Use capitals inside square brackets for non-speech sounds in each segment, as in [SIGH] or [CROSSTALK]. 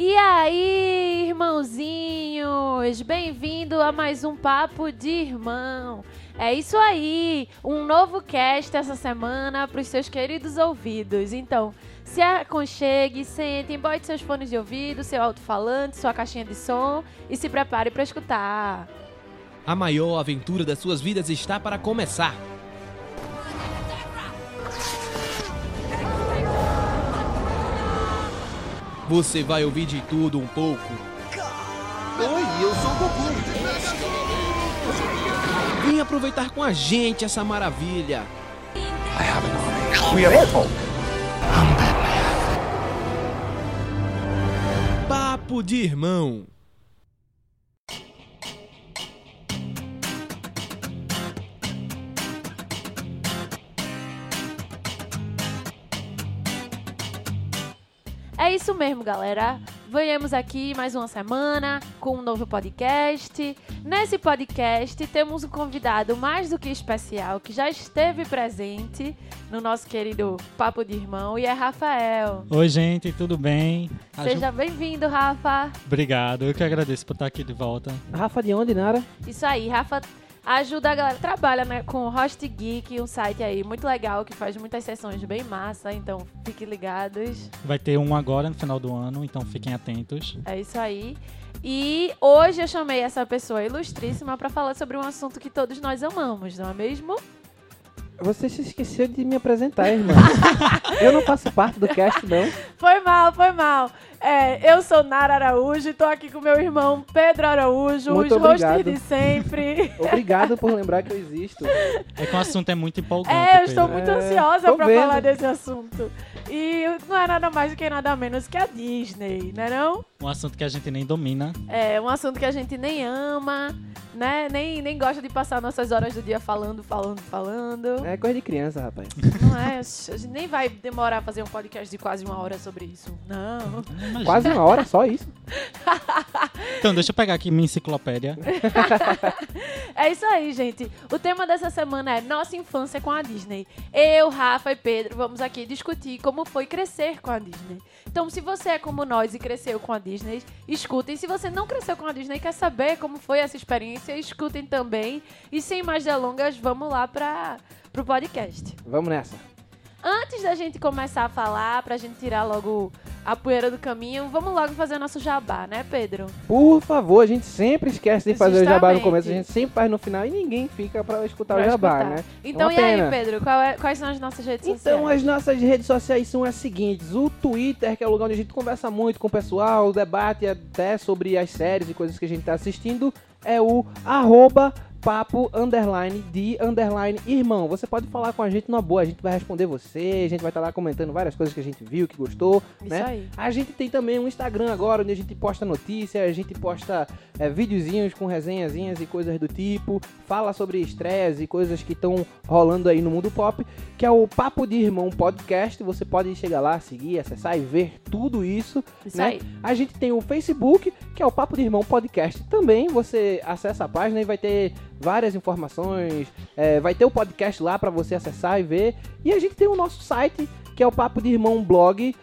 E aí, irmãozinhos, bem-vindo a mais um Papo de Irmão. É isso aí, um novo cast essa semana para os seus queridos ouvidos. Então, se aconchegue, sentem, bote seus fones de ouvido, seu alto-falante, sua caixinha de som e se prepare para escutar. A maior aventura das suas vidas está para começar. Você vai ouvir de tudo um pouco. Oi, eu sou o Goku. Vem aproveitar com a gente essa maravilha. We are Hulk. Papo de irmão. É isso mesmo, galera. Venhamos aqui mais uma semana com um novo podcast. Nesse podcast temos um convidado mais do que especial que já esteve presente no nosso querido Papo de Irmão e é Rafael. Oi, gente, tudo bem? Seja bem-vindo, Rafa. Obrigado, eu que agradeço por estar aqui de volta. Rafa de onde, Nara? Isso aí, Rafa ajuda a galera, trabalha né, com o Host Geek, um site aí muito legal que faz muitas sessões bem massa, então fiquem ligados. Vai ter um agora no final do ano, então fiquem atentos. É isso aí. E hoje eu chamei essa pessoa ilustríssima para falar sobre um assunto que todos nós amamos, não é mesmo? Você se esqueceu de me apresentar, irmão. [LAUGHS] eu não faço parte do cast, não. Foi mal, foi mal. É, eu sou Nara Araújo e tô aqui com meu irmão Pedro Araújo, Muito os hosters obrigado. de sempre. [LAUGHS] Obrigado por lembrar que eu existo. É que o assunto é muito empolgante. É, eu estou Pedro. muito É, ansiosa tô pra vendo. falar desse assunto. E não é nada mais do que nada menos que a Disney, né não? Um assunto que a gente nem domina. É um assunto que a gente nem ama, né? Nem, nem gosta de passar nossas horas do dia falando, falando, falando. É coisa de criança, rapaz. Não é? A gente nem vai demorar a fazer um podcast de quase uma hora sobre isso. Não. Imagina. Quase uma hora, só isso. [LAUGHS] Então, deixa eu pegar aqui minha enciclopédia. [LAUGHS] É isso aí, gente. O tema dessa semana é Nossa Infância com a Disney. Eu, Rafa e Pedro vamos aqui discutir como foi crescer com a Disney. Então, se você é como nós e cresceu com a Disney, escutem. Se você não cresceu com a Disney e quer saber como foi essa experiência, escutem também. E sem mais delongas, vamos lá para pro podcast. Vamos nessa. Antes da gente começar a falar, pra gente tirar logo a poeira do caminho, vamos logo fazer o nosso jabá, né, Pedro? Por favor, a gente sempre esquece de fazer o jabá no começo, a gente sempre faz no final e ninguém fica pra escutar Pra o jabá, escutar. né? Então, Uma e aí, pena. Pedro? qual é- quais são as nossas redes Então, sociais? as nossas redes sociais são as seguintes: o Twitter, que é o lugar onde a gente conversa muito com o pessoal, debate até sobre as séries e coisas que a gente tá assistindo, é o arroba papo underline de underline irmão. Você pode falar com a gente numa boa, a gente vai responder você, a gente vai estar lá comentando várias coisas que a gente viu, que gostou, Isso né? aí. A gente tem também um Instagram agora, onde a gente posta notícias, a gente posta é, videozinhos com resenhazinhas e coisas do tipo, fala sobre estreias e coisas que estão rolando aí no mundo pop, que é o Papo de Irmão Podcast. Você pode chegar lá, seguir, acessar e ver tudo isso. Isso né? aí. A gente tem o Facebook, que é o Papo de Irmão Podcast. Também você acessa a página e vai ter várias informações, é, vai ter o podcast lá para você acessar e ver. E a gente tem o nosso site, que é o Papo de Irmão Blog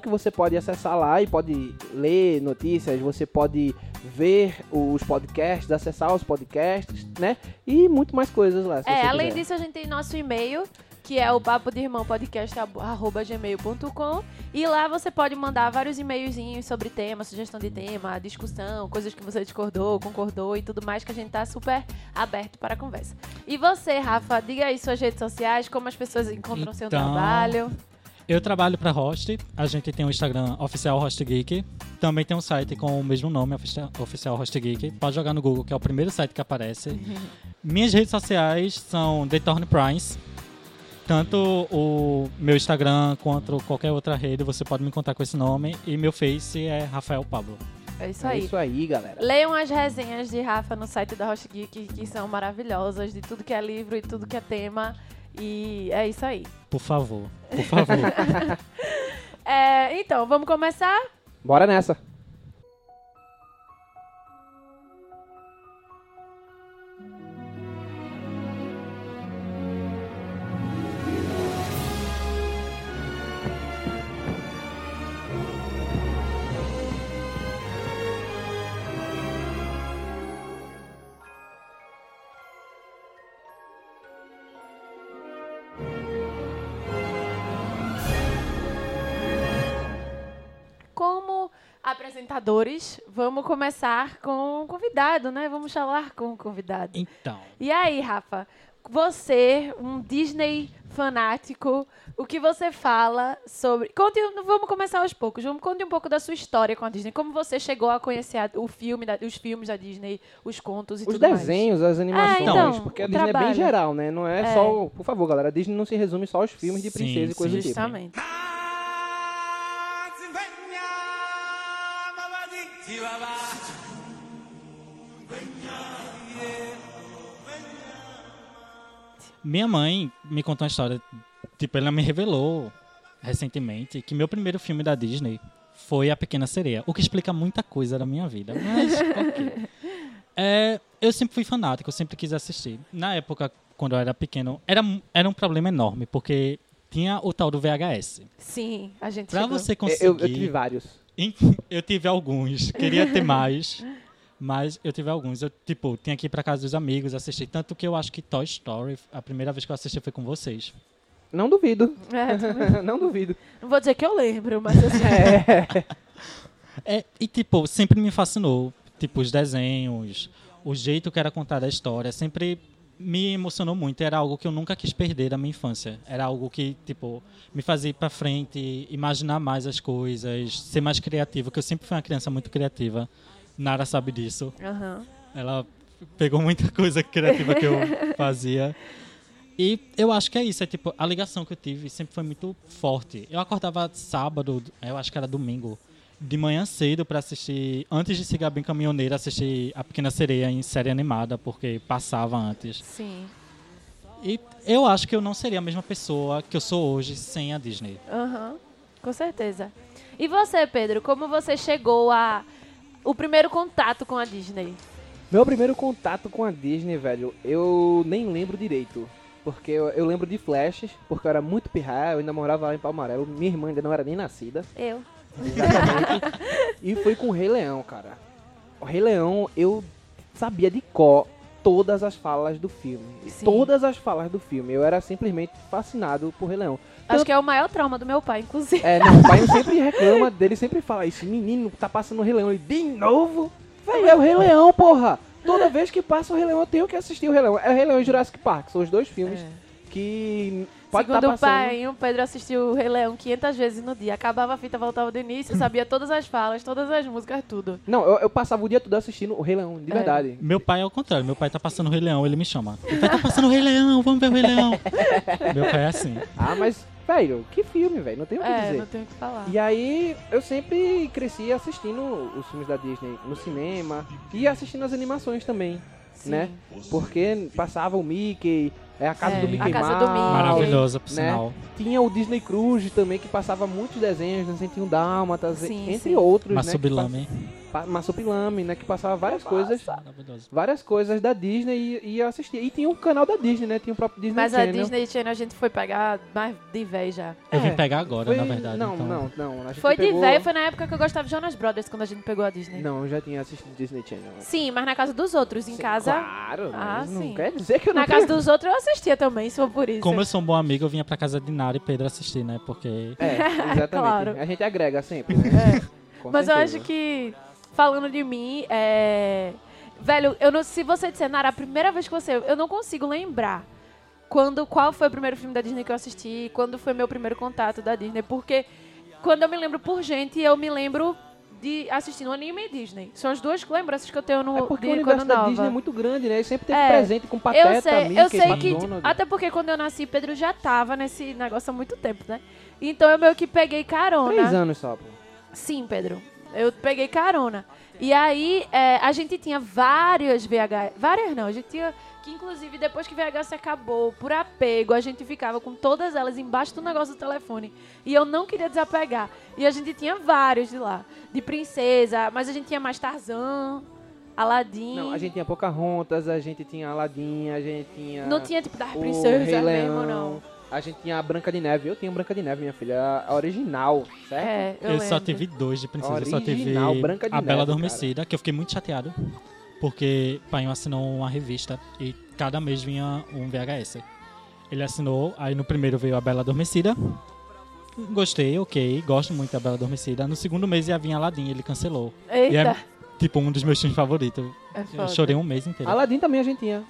que você pode acessar lá e pode ler notícias, você pode ver os podcasts, acessar os podcasts, né? E muito mais coisas lá. É, além quiser. disso, a gente tem nosso e-mail, que é o papo de irmão podcast arroba gmail.com e lá você pode mandar vários e-mailzinhos sobre tema, sugestão de tema, discussão, coisas que você discordou, concordou e tudo mais que a gente tá super aberto para a conversa. E você, Rafa, diga aí suas redes sociais, como as pessoas encontram seu Então, trabalho. Eu trabalho para Host, a gente tem o Instagram oficial Host Geek, também tem um site com o mesmo nome, ofici- oficial Host Geek. Pode jogar no Google, que é o primeiro site que aparece. Minhas redes sociais são The Torn Price. Tanto o meu Instagram quanto qualquer outra rede, você pode me encontrar com esse nome. E meu Face é Rafael Pablo. É isso É aí. isso aí, galera. Leiam as resenhas de Rafa no site da Roche Geek, que são maravilhosas, de tudo que é livro e tudo que é tema. E é isso aí. Por favor, por favor. [LAUGHS] É, então, vamos começar? Bora nessa. Apresentadores, vamos começar com o convidado, né? Vamos falar com o convidado. Então, E aí, Rafa, você, um Disney fanático, o que você fala sobre. Conte, vamos começar aos poucos. Vamos conte um pouco da sua história com a Disney. Como você chegou a conhecer a- o filme, da- os filmes da Disney, os contos e Os tudo mais. desenhos, as animações, então, porque a Disney é trabalho. bem geral, né? Não é, É. só. Por favor, galera, a Disney não se resume só aos filmes de Sim, princesa e coisa sim, do tipo. Justamente. Minha mãe me contou uma história. Tipo, ela me revelou recentemente que meu primeiro filme da Disney foi A Pequena Sereia. O que explica muita coisa da minha vida. Mas, [LAUGHS] ok. É, eu sempre fui fanático, eu sempre quis assistir. Na época, quando eu era pequeno, era, era um problema enorme, porque tinha o tal do VHS. Sim, a gente Pra chegou. você Eu, conseguir... eu, eu tive vários. [LAUGHS] Eu tive alguns, queria ter mais, [LAUGHS] mas eu tive alguns. Eu, tipo, tinha que ir pra casa dos amigos, assistir. Tanto que eu acho que Toy Story, a primeira vez que eu assisti foi com vocês. Não duvido. É, [LAUGHS] não duvido. não vou dizer que eu lembro, mas assim. É. [LAUGHS] É, e, tipo, sempre me fascinou. Tipo, os desenhos, o jeito que era contada a história, sempre me emocionou muito. Era algo que eu nunca quis perder da minha infância. Era algo que, tipo, me fazia ir pra frente, imaginar mais as coisas, ser mais criativo, que eu sempre fui uma criança muito criativa. Nara sabe disso. Aham. Ela pegou muita coisa criativa que eu [LAUGHS] fazia. E eu acho que é isso, é tipo, a ligação que eu tive sempre foi muito forte. Eu acordava sábado, eu acho que era domingo, de manhã cedo pra assistir, antes de seguir bem caminhoneira, assistir A Pequena Sereia em série animada, porque passava antes. Sim. E eu acho que eu não seria a mesma pessoa que eu sou hoje sem a Disney. Aham. Com certeza. E você, Pedro, como você chegou a. O primeiro contato com a Disney? Meu primeiro contato com a Disney, velho, eu nem lembro direito. Porque eu, eu lembro de flashes, porque eu era muito pirraia, eu ainda morava lá em Palmarelo, minha irmã ainda não era nem nascida. Eu. Exatamente. e foi com o Rei Leão, cara. O Rei Leão, eu sabia de cor todas as falas do filme. Sim. Todas as falas do filme. Eu era simplesmente fascinado por Rei Leão. Acho que é o maior trauma do meu pai, inclusive. É, não, o pai sempre reclama dele, sempre fala isso. Menino, tá passando o Rei Leão. Ele, de novo? Velho, é o Rei Leão, porra. Toda vez que passa o Rei Leão, eu tenho que assistir o Rei Leão. É o Rei Leão e Jurassic Park. São os dois filmes que pode É. Segundo o passando. pai, o Pedro assistiu o Rei Leão 500 vezes no dia. Acabava a fita, voltava do início, sabia todas as falas, todas as músicas, tudo. Não, eu, eu passava o dia todo assistindo o Rei Leão, de É. verdade. Meu pai é o contrário. Meu pai tá passando o Rei Leão, ele me chama. Ele tá passando o Rei Leão, vamos ver o Rei Leão. Meu pai é assim. Ah, mas, velho, que filme, velho. Não tem o que É, dizer. não tenho o que falar. E aí, eu sempre cresci assistindo os filmes da Disney no cinema e assistindo as animações também, Sim. né? Porque passava o Mickey, é a casa É, do Mickey Mouse. Maravilhosa, por né? sinal. Tinha o Disney Cruise também, que passava muitos desenhos, né? Tinha um Dálmatas, Sim, entre sim. outros, Massubilame. né? que Massupilame, né? Que passava várias coisas, várias coisas da Disney e, e eu assistia. E tinha um canal da Disney, né? Tinha o próprio Disney Mas a Channel. Disney Channel a gente foi pegar mais de vez já. Eu vim É, pegar agora, Foi- na verdade. Não, então. não, não. A gente Foi de pegou... velho, foi na época que eu gostava de Jonas Brothers, quando a gente pegou a Disney. Não, eu já tinha assistido Disney Channel. Sim, mas na casa dos outros. Em Sim, casa. Claro, Ah, mas não sim. quer dizer que eu não Na casa dos outros eu assistia também, se for por isso. Como eu sou um bom amigo, eu vinha pra casa de Nara e Pedro assistir, né? Porque É, [LAUGHS] exatamente. Claro. A gente agrega sempre, [LAUGHS] né? Com Mas eu certeza. acho que, falando de mim, é. Velho, eu não, se você disser, Nara, a primeira vez que você. Eu não consigo lembrar quando, qual foi o primeiro filme da Disney que eu assisti, quando foi meu primeiro contato da Disney, porque quando eu me lembro por gente, eu me lembro de assistindo anime e Disney. São as duas lembranças que eu tenho no É porque de o universo da nova. Disney é muito grande, né? E sempre teve É. presente com Pateta, eu sei, Mickey, eu sei que. Até porque quando eu nasci, Pedro já tava nesse negócio há muito tempo, né? Então eu meio que peguei carona. Três anos só, pô. Sim, Pedro. Eu peguei carona. E aí, é, a gente tinha várias VHS. Várias não, a gente tinha. Que inclusive, depois que VHS acabou, por apego, a gente ficava com todas elas embaixo do negócio do telefone. E eu não queria desapegar. E a gente tinha vários de lá. De princesa, mas a gente tinha mais Tarzan, Aladdin. Não, a gente tinha Pocahontas, a gente tinha Aladdin, a gente tinha... Não tinha tipo das princesas mesmo, não. A gente tinha a Branca de Neve. Eu tinha Branca de Neve, minha filha. A original, certo? É, eu, eu, só tive dois de princesa. Eu só tive Original, Branca de a Bela Adormecida, que eu fiquei muito chateado. Porque o pai assinou uma revista e cada mês vinha um VHS. Ele assinou, aí no primeiro veio a Bela Adormecida. gostei, ok, gosto muito da Bela Adormecida. No segundo mês ia vir Aladdin, ele cancelou. E Eita. é, tipo, um dos meus filmes favoritos. É Eu chorei um mês inteiro. Aladdin também a gente tinha.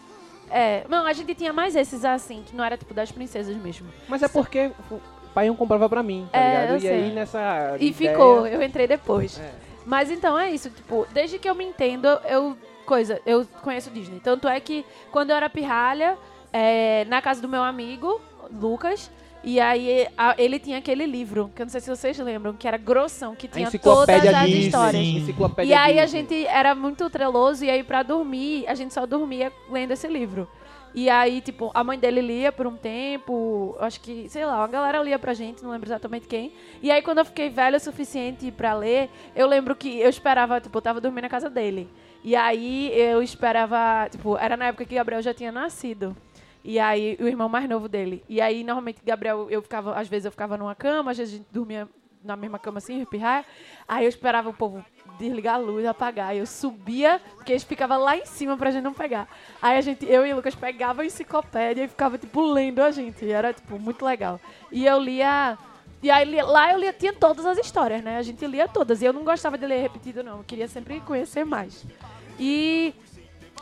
É, não, a gente tinha mais esses assim, que não era tipo das princesas mesmo. Mas é porque o pai não comprava pra mim, tá É, ligado? E sei. aí nessa. E ideia- ficou, eu entrei depois. É. Mas então é isso, tipo, desde que eu me entendo, eu coisa, eu conheço Disney. Tanto é que quando eu era pirralha, é, na casa do meu amigo, Lucas, e aí a- ele tinha aquele livro, que eu não sei se vocês lembram, que era grossão, que A tinha todas as Disney. histórias. Enciclopédia E aí a Disney. gente era muito treloso, e aí pra dormir, a gente só dormia lendo esse livro. E aí, tipo, a mãe dele lia por um tempo, acho que, sei lá, uma galera lia pra gente, não lembro exatamente quem. E aí, quando eu fiquei velha o suficiente pra ler, eu lembro que eu esperava, tipo, eu tava dormindo na casa dele. E aí eu esperava, tipo, era na época que Gabriel já tinha nascido. E aí, o irmão mais novo dele. E aí, normalmente, Gabriel, eu ficava, às vezes eu ficava numa cama, às vezes a gente dormia na mesma cama assim, pirraia. Aí eu esperava o povo desligar a luz, apagar. Eu subia, porque eles ficavam lá em cima pra gente não pegar. Aí a gente, eu e o Lucas pegava a enciclopédia e ficava, tipo, lendo a gente. E era, tipo, muito legal. E eu lia. E aí lá eu lia, tinha todas as histórias, né? A gente lia todas. E eu não gostava de ler repetido, não. Eu queria sempre conhecer mais. E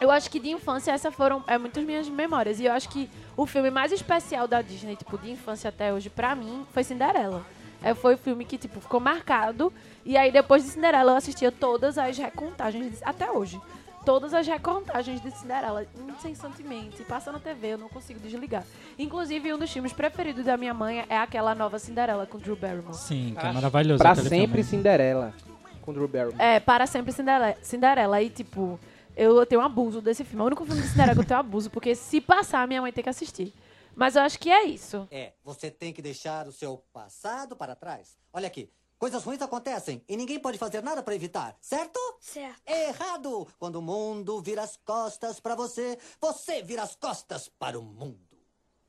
eu acho que de infância essas foram é, muitas minhas memórias. E eu acho que o filme mais especial da Disney, tipo, de infância até hoje, pra mim, foi Cinderela. É, foi o filme que, tipo, ficou marcado. E aí, depois de Cinderela, eu assistia todas as recontagens, de- até hoje. Todas as recontagens de Cinderela, incessantemente. Passa na TV, eu não consigo desligar. Inclusive, um dos filmes preferidos da minha mãe é aquela nova Cinderela com Drew Barrymore. Sim, que é maravilhoso. Pra sempre filme. Cinderela. Com Drew Barrymore. É, para sempre Cinderela. Cinderela. E, tipo, eu tenho um abuso desse filme. É o único filme de Cinderela que eu tenho abuso, porque se passar, minha mãe tem que assistir. Mas eu acho que é isso. É, você tem que deixar o seu passado para trás. Olha aqui, coisas ruins acontecem e ninguém pode fazer nada para evitar, certo? Certo. Errado! Quando o mundo vira as costas para você, você vira as costas para o mundo.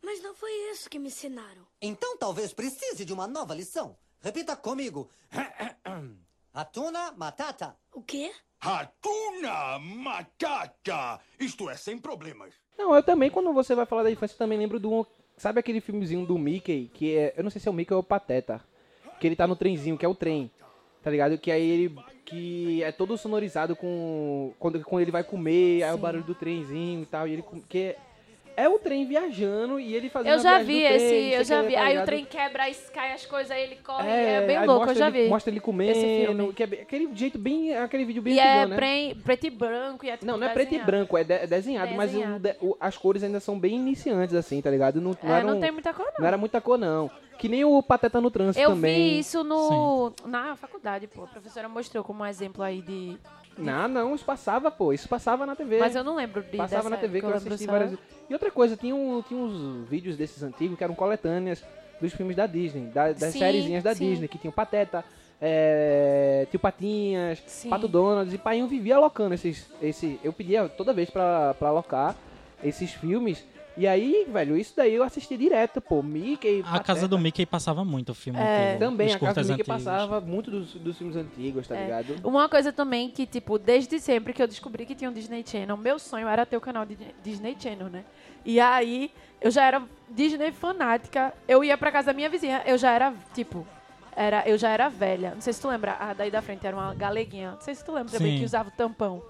Mas não foi isso que me ensinaram. Então talvez precise de uma nova lição. Repita comigo. [CLEARS THROAT] Hatuna Matata. O quê? Hatuna Matata! Isto é sem problemas. Não, eu também, quando você vai falar da infância, eu também lembro do. Sabe aquele filmezinho do Mickey, que é. Eu não sei se é o Mickey ou o Pateta. Que ele tá no trenzinho, que é o trem. Tá ligado? Que aí ele. Que é todo sonorizado com. Quando, quando ele vai comer, aí é o barulho do trenzinho e tal. E ele. Que é o trem viajando e ele fazendo Eu a já vi do trem, esse, eu já vi. tá Aí o trem quebra, aí cai as coisas, aí ele corre. É, É, bem louco, eu já ele, vi. Mostra ele Esse comendo, é aquele jeito bem. Aquele vídeo bem E é antigão, né? pre- preto e branco. E é, tipo, Não, não é preto e desenhado. branco, é, de- é desenhado, mas o Desenhado. de- o- as cores ainda são bem iniciantes, assim, tá ligado? Não, não, É, era não um- tem muita cor, não não. era muita cor, não. Que nem o Pateta no Trânsito Eu também. vi isso no, na faculdade, pô. A professora mostrou como um exemplo aí de... Não, não, isso passava, pô. Isso passava na TV. Mas eu não lembro de Passava na TV que eu assisti várias vezes. E outra coisa, tinha, um, tinha uns vídeos desses antigos que eram coletâneas dos filmes da Disney, da- das Sim, sériezinhas da sim. Disney, que tinha o Pateta, é, Tio Patinhas, Sim. Pato Donald, e Painho vivia alocando esses. Esse, eu pedia toda vez pra, pra alocar esses filmes. E aí, velho, isso daí eu assisti direto, pô. Mickey. A casa do Mickey passava muito o filme É. inteiro. Também, a casa do Mickey antigos. passava muito dos, dos filmes antigos, tá É. ligado? Uma coisa também que, tipo, desde sempre que eu descobri que tinha um Disney Channel, meu sonho era ter o canal de Disney Channel, né? E aí, eu já era Disney fanática. Eu ia pra casa da minha vizinha, eu já era, tipo, era, eu já era velha. Não sei se tu lembra, a daí da frente era uma galeguinha. Não sei se tu lembra também Sim. que usava o tampão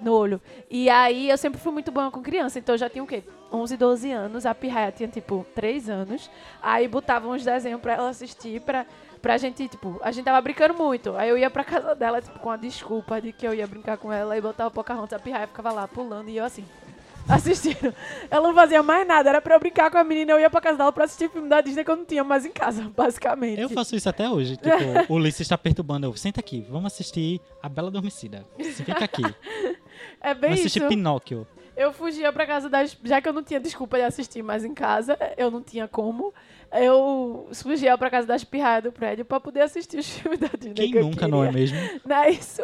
no olho. E aí, eu sempre fui muito boa com criança, então eu já tinha o quê? 11, 12 anos. A pirraia tinha, tipo, 3 anos. Aí botava uns desenhos pra ela assistir, pra, pra gente, tipo, a gente tava brincando muito. Aí eu ia pra casa dela, tipo, com a desculpa de que eu ia brincar com ela e botava o Pocahontas, a pirraia ficava lá pulando e eu assim, [LAUGHS] assistindo. Ela não fazia mais nada, era pra eu brincar com a menina, eu ia pra casa dela pra assistir filme da Disney que eu não tinha mais em casa, [LAUGHS] basicamente. Eu faço isso até hoje. Tipo, [LAUGHS] o Ulisses está perturbando. Eu, senta aqui, vamos assistir A Bela Adormecida. Você fica aqui. É bem Vamos assistir isso. Pinóquio. Eu fugia pra casa das. Já que eu não tinha desculpa de assistir mais em casa, eu não tinha como. Eu fugia pra casa das pirraias do prédio pra poder assistir os [LAUGHS] filmes da Disney. Quem que nunca, não é mesmo? [LAUGHS] Não é isso?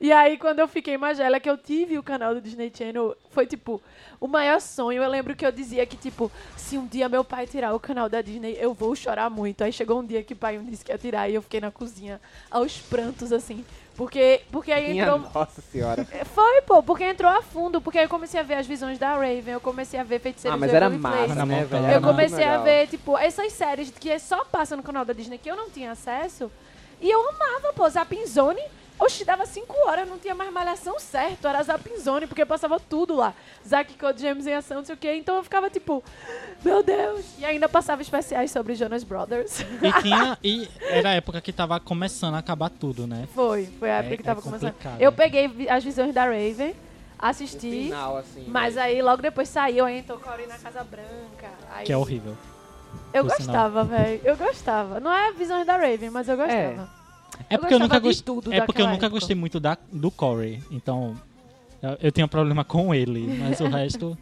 E aí, quando eu fiquei mais velha, que eu tive o canal do Disney Channel, foi, tipo, o maior sonho. Eu lembro que eu dizia que, tipo, se um dia meu pai tirar o canal da Disney, eu vou chorar muito. Aí chegou um dia que o pai me disse que ia tirar e eu fiquei na cozinha aos prantos, assim. Porque, porque aí Minha entrou... nossa senhora. Foi, pô, porque entrou a fundo, porque aí eu comecei a ver as visões da Raven, eu comecei a ver Feiticeiros Ah, mas era massa, né, velho? Eu comecei a ver, tipo, essas séries que só passam no canal da Disney que eu não tinha acesso. E eu amava, pô, Zapinzone. Oxi, dava 5 horas, não tinha mais malhação certo, era Zapinzone, porque passava tudo lá. Zack Code, James em ação, não sei o quê. Então eu ficava tipo, meu Deus. E ainda passava especiais sobre Jonas Brothers. E [LAUGHS] tinha. E era a época que tava começando a acabar tudo, né? Foi, foi a época É- que tava é começando. Eu peguei as visões da Raven, No assisti. final, assim. Mas aí logo depois saiu, aí entrou Cory na Casa Branca. Aí Que é horrível. Eu gostava, velho. Eu gostava. Não é visões da Raven, mas eu gostava. É Eu porque eu, nunca gostava de gostei. É porque eu nunca época. gostei muito da, do Corey. Então. Eu, eu tenho problema com ele, mas o [LAUGHS] resto.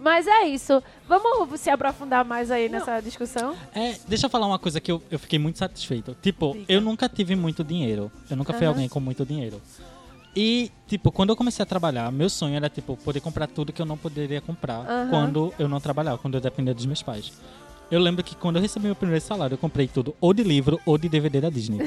Mas é isso. Vamos se aprofundar mais aí nessa discussão? É, deixa eu falar uma coisa que eu, eu fiquei muito satisfeito. Tipo, Diga. eu nunca tive muito dinheiro. Eu nunca fui alguém com muito dinheiro. E, tipo, quando eu comecei a trabalhar, meu sonho era, tipo, poder comprar tudo que eu não poderia comprar Aham. quando eu não trabalhava, quando eu dependia dos meus pais. Eu lembro que quando eu recebi meu primeiro salário, eu comprei tudo ou de livro ou de DVD da Disney.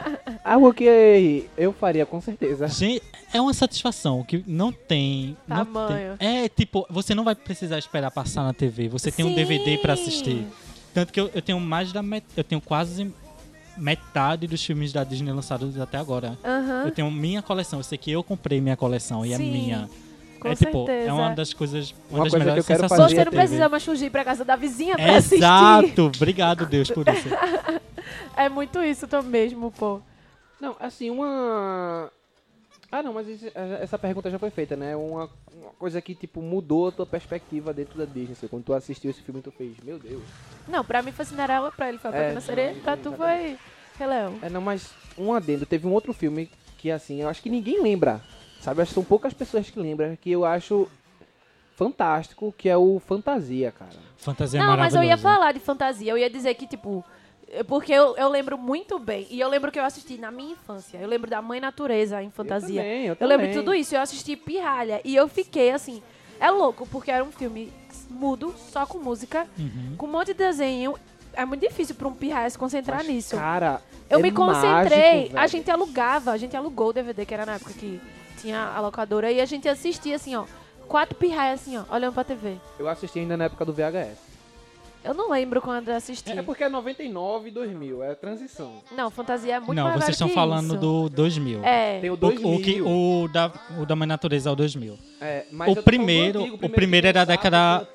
[LAUGHS] Algo que eu faria com certeza. Gente, é uma satisfação que não tem. não Tamanho. tem- é, tipo, você não vai precisar esperar passar na TV. Você tem um Sim. DVD pra assistir. Tanto que eu, eu tenho mais da met... eu tenho quase metade dos filmes da Disney lançados até agora. Aham. Eu tenho minha coleção. Eu sei que eu comprei minha coleção e é Sim, minha. Com é tipo, certeza. é uma das coisas, uma, Uma das coisa que melhores eu quero sensações fazer Você não precisa mais fugir pra casa da vizinha pra assistir. Exato! Obrigado, Deus, por isso. [LAUGHS] É muito isso também mesmo, pô. Não, assim, uma. Ah, não, mas essa pergunta já foi feita, né? Uma, uma coisa que, tipo, mudou a tua perspectiva dentro da Disney. assim, Quando tu assistiu esse filme, tu fez, meu Deus. Não, pra mim foi Cinderela, pra ele foi a É, Pequena Sereia, pra tu foi Rei Leão. É, não, mas um adendo. Teve um outro filme que, assim, eu acho que ninguém lembra. Sabe? Acho que são poucas pessoas que lembram, que eu acho fantástico, que é o Fantasia, cara. Fantasia Não, mas eu ia falar de fantasia. Eu ia dizer que, tipo. é Porque eu, eu lembro muito bem. E eu lembro que eu assisti na minha infância. Eu lembro da Mãe Natureza em fantasia. também, eu eu lembro de tudo isso. Eu assisti Pirralha. E eu fiquei assim. É louco, porque era um filme mudo, só com música, Uhum. com um monte de desenho. É muito difícil pra um pirraia se concentrar Mas, nisso. Cara, Eu é me concentrei. mágico, a gente alugava, a gente alugou o DVD, que era na época que tinha a locadora, e a gente assistia assim, ó. Quatro pirraias assim, ó, olhando pra TV. Eu assisti ainda na época do VHS. Eu não lembro quando eu assisti. É porque é 99 e 2000, é a transição. Não, fantasia é muito Não, mais vocês estão falando isso. do 2000. É. Tem o O, 2000. o, que, o, da, o da Mãe Natureza é o 2000. É, mas O falando do primeiro- o primeiro é da o década-.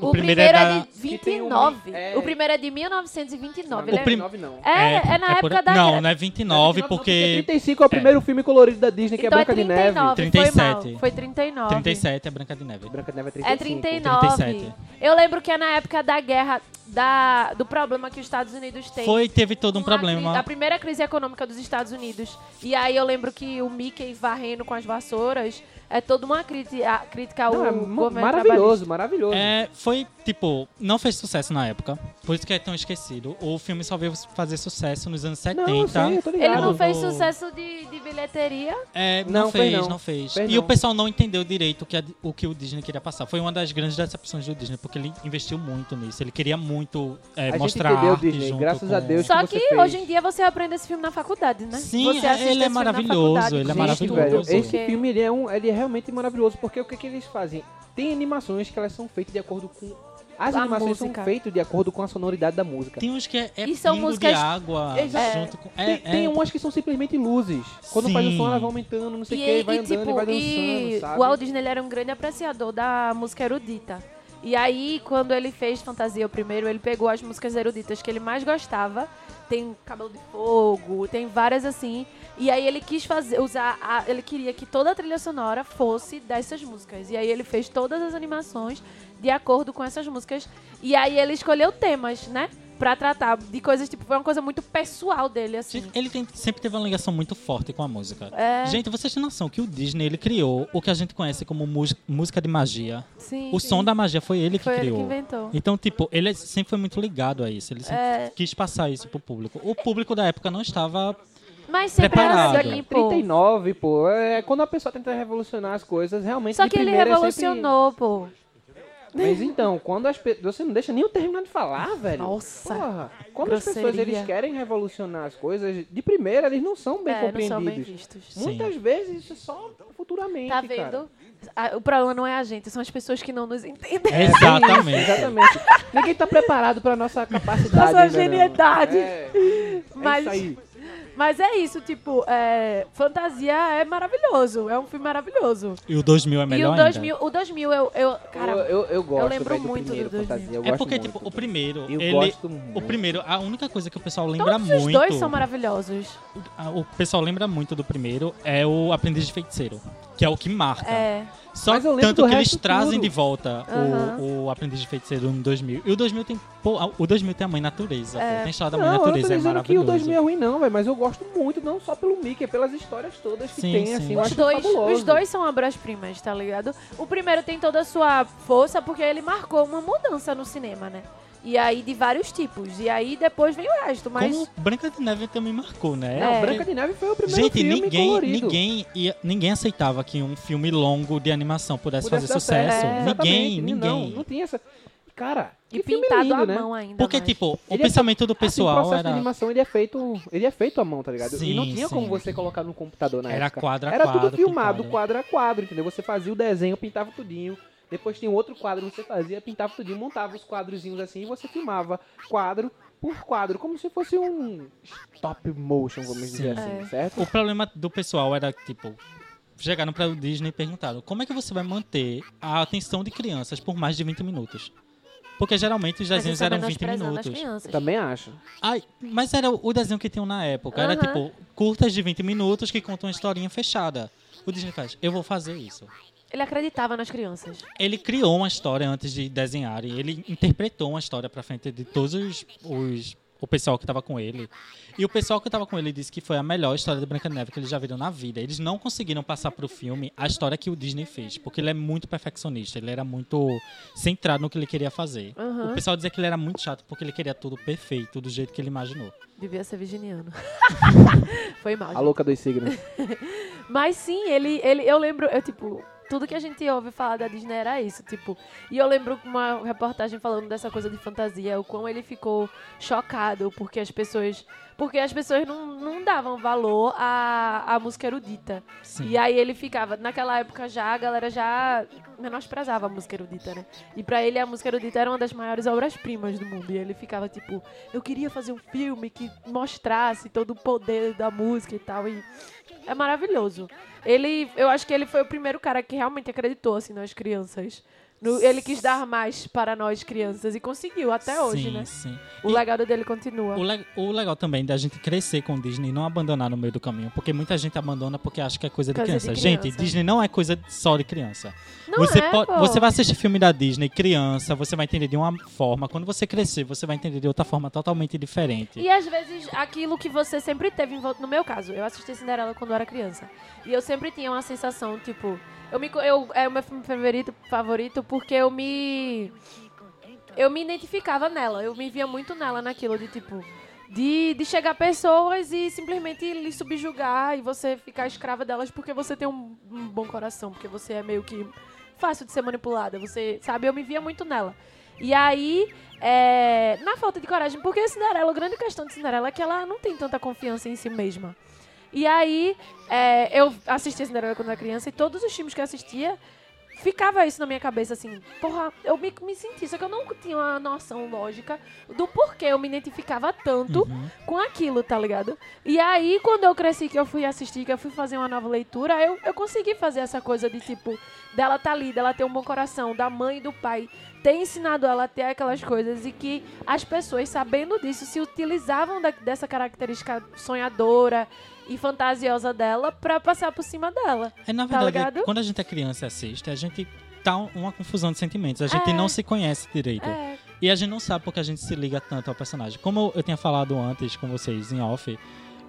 O, o primeiro, primeiro é é de que tem um 29. é- O primeiro é de 1929. Não, ele é- prim- 99 não. É, é, na por- época da. Não, não é 29, Não, porque 35 é o primeiro filme colorido da Disney, que então é é Branca de Neve. 39. Foi 37. mal. Foi 39. 37 é Branca de Neve. Branca de Neve é É 35. 39. 37. Eu lembro que é na época da guerra, da, do problema que os Estados Unidos têm. Foi, teve todo um problema. cri- A primeira crise econômica dos Estados Unidos. E aí eu lembro que o Mickey varrendo com as vassouras é toda uma crítica, crítica ao Não, é governo maravilhoso, maravilhoso. É, foi, tipo, não fez sucesso na época, por isso que é tão esquecido. O filme só veio fazer sucesso nos anos 70. Não, ligado. Ele não fez sucesso de, de bilheteria. É, não, Não, fez não. não, fez. Fez e não. o pessoal não entendeu direito o que, a- o que o Disney queria passar. Foi uma das grandes decepções do Disney, porque ele investiu muito nisso. Ele queria muito é, A gente mostrar entendeu, arte Disney, junto graças com- a Deus. Só que que você fez. hoje em dia você aprende esse filme na faculdade, né? Sim, você é- ele é esse filme na maravilhoso, faculdade, ele é Gente, porque- esse filme ele é, um, ele é realmente maravilhoso, porque o que, que eles fazem? Tem animações que elas são feitas de acordo com... As A animações música. são feitas de acordo com a sonoridade da música. Tem uns que é, é E são músicas- de água junto com... É, tem, é, tem umas que são simplesmente luzes. Quando faz o som, Sim. elas vão aumentando, não sei o E, que, vai e, andando tipo, e vai dançando, e sabe? o Walt Disney era um grande apreciador da música erudita. E aí, quando ele fez Fantasia o primeiro, ele pegou as músicas eruditas que ele mais gostava. Tem Cabelo de Fogo, tem várias assim. E aí ele quis fazer, usar, a- ele queria que toda a trilha sonora fosse dessas músicas. E aí ele fez todas as animações de acordo com essas músicas. E aí ele escolheu temas, né? Pra tratar de coisas, tipo, foi uma coisa muito pessoal dele, assim. Ele tem- sempre teve uma ligação muito forte com a música. É. Gente, vocês têm noção que o Disney ele criou o que a gente conhece como música de magia. Sim, O sim. som da magia foi ele que Foi ele criou. que inventou. Então, tipo, ele sempre foi muito ligado a isso. Ele sempre É. quis passar isso pro público. O público da época não estava. Mas sempre Preparado. era assim, pô. 39, pô, é quando a pessoa tenta revolucionar as coisas, realmente Só que ele primeira é sempre- revolucionou, pô. Mas então, quando as pessoas. Você não deixa nem eu terminar de falar, velho. Nossa. Porra. Quando as pessoas Grosseria. eles querem revolucionar as coisas, de primeira eles não são bem é, não compreendidos. são bem vistos. Sim. Muitas vezes isso é só futuramente. Tá cara. vendo? a- o problema não é a gente, são as pessoas que não nos entendem. É Exatamente. Exatamente. Ninguém tá preparado pra nossa capacidade. Nossa não. genialidade. É, é Mas- isso aí. Mas é isso, tipo, é, Fantasia é maravilhoso. É um filme maravilhoso. E o 2000 é e melhor o ainda. 2000, o 2000 eu, eu cara, eu, eu, eu gosto lembro velho, do muito do primeiro 2000. fantasia. Eu É porque, tipo, o primeiro, Eu ele... gosto O muito. primeiro, a única coisa que o pessoal lembra todos muito... os dois são maravilhosos. a- o pessoal lembra muito do primeiro é o Aprendiz de Feiticeiro, que é o que marca. É. Só Mas eu lembro tanto do que eles trazem tudo. de volta Aham. o, o Aprendiz de Feiticeiro no 2000. E o 2000 tem, pô, a- o 2000 tem a Mãe Natureza, É. pô, tem a história da Mãe Não, eu não tô Natureza, é dizendo que o maravilhoso. 2000 é ruim não, velho, mas eu gosto muito, não só pelo Mickey, pelas histórias todas que Sim, tem, sim. assim, eu Os acho dois, fabuloso. os dois são obras-primas, tá ligado? O primeiro tem toda a sua força porque ele marcou uma mudança no cinema, né? E aí de vários tipos. E aí depois vem o resto, mas Como Branca de Neve também marcou, né? É. Branca de Neve foi o primeiro Gente, filme ninguém, colorido. ninguém, ia, ninguém aceitava que um filme longo de animação pudesse, Pudesse fazer sucesso. É. Exatamente, Ninguém, Não, ninguém. não tinha essa... Cara, e pintado lindo, à né? mão ainda. Porque, mais. tipo, o Ele é- pensamento do Assim, o pessoal processo de era... animação ele é feito, ele é feito à mão, tá ligado? e não Sim, tinha sim. como você colocar no computador na Era época. quadro a Era quadro, tudo filmado, pintado. quadro a quadro, entendeu? Você fazia o desenho, pintava tudinho. Depois tinha um outro quadro, você fazia, pintava tudinho, montava os quadrozinhos assim e você filmava quadro por quadro, como se fosse um stop motion, vamos dizer Sim. assim, É. certo? O problema do pessoal era, tipo, chegaram pra Disney e perguntaram como é que você vai manter a atenção de crianças por mais de 20 minutos? Porque geralmente os desenhos é eram 20 menosprezando as minutos. crianças. Também acho. Ai, mas era o desenho que tinham na época. Era tipo, curtas de 20 minutos que contam uma historinha fechada. O Disney faz, eu vou fazer isso. Ele acreditava nas crianças. Ele criou uma história antes de desenhar e ele interpretou uma história pra frente de todos os, os- o pessoal que tava com ele. E o pessoal que tava com ele disse que foi a melhor história de Branca de Neve que eles já viram na vida. Eles não conseguiram passar pro filme a história que o Disney fez, porque ele é muito perfeccionista, ele era muito centrado no que ele queria fazer. Aham. O pessoal dizia que ele era muito chato porque ele queria tudo perfeito, do jeito que ele imaginou. Devia ser virginiano. [LAUGHS] Foi mal. A louca dos signos. [LAUGHS] Mas sim, ele, ele, eu lembro, eu tipo, tudo que a gente ouve falar da Disney era isso, tipo, e eu lembro uma reportagem falando dessa coisa de fantasia, o quão ele ficou chocado porque as pessoas, porque as pessoas não, não davam valor à, à música erudita. Sim. E aí ele ficava, naquela época já, a galera já menosprezava a música erudita, né? E pra ele a música erudita era uma das maiores obras-primas do mundo. E ele ficava tipo, eu queria fazer um filme que mostrasse todo o poder da música e tal. E é maravilhoso. Ele, eu acho que ele foi o primeiro cara que realmente acreditou assim nas crianças. No- ele quis dar mais para nós crianças e conseguiu até hoje, sim, né? Sim. O E- legado dele continua. O, le- o legal também da gente crescer com Disney e não abandonar no meio do caminho. Porque muita gente abandona porque acha que é coisa de Coisa de criança. criança. Gente, Disney não é coisa só de criança. Não você, é, pode- você vai assistir filme da Disney criança, você vai entender de uma forma. Quando você crescer, você vai entender de outra forma totalmente diferente. E às vezes aquilo que você sempre teve em volta. No meu caso, eu assisti Cinderela quando eu era criança. E eu sempre tinha uma sensação, tipo. Eu me, eu, é o meu filme favorito, favorito porque eu me. Eu me identificava nela. Eu me via muito nela naquilo de tipo. De, de chegar pessoas e simplesmente lhe subjugar e você ficar escrava delas porque você tem um, um bom coração, porque você é meio que fácil de ser manipulada. Você, sabe, eu me via muito nela. E aí, é, na falta de coragem, porque Cinderela, a grande questão de Cinderela é que ela não tem tanta confiança em si mesma. E aí, é, eu assistia Cinderela quando era criança e todos os filmes que eu assistia, ficava isso na minha cabeça, assim, porra, eu me, me senti, só que eu não tinha uma noção lógica do porquê eu me identificava tanto Uhum. com aquilo, tá ligado? E aí, quando eu cresci, que eu fui assistir, que eu fui fazer uma nova leitura, eu, eu consegui fazer essa coisa de, tipo, dela tá ali, dela ter um bom coração, da mãe e do pai ter ensinado ela a ter aquelas coisas e que as pessoas, sabendo disso, se utilizavam da- dessa característica sonhadora e fantasiosa dela pra passar por cima dela. É, na Tá verdade, ligado? quando a gente é criança e assiste, a gente tá um- uma confusão de sentimentos. A gente É. não se conhece direito. É, E a gente não sabe porque a gente se liga tanto ao personagem. Como eu, eu tinha falado antes com vocês em off,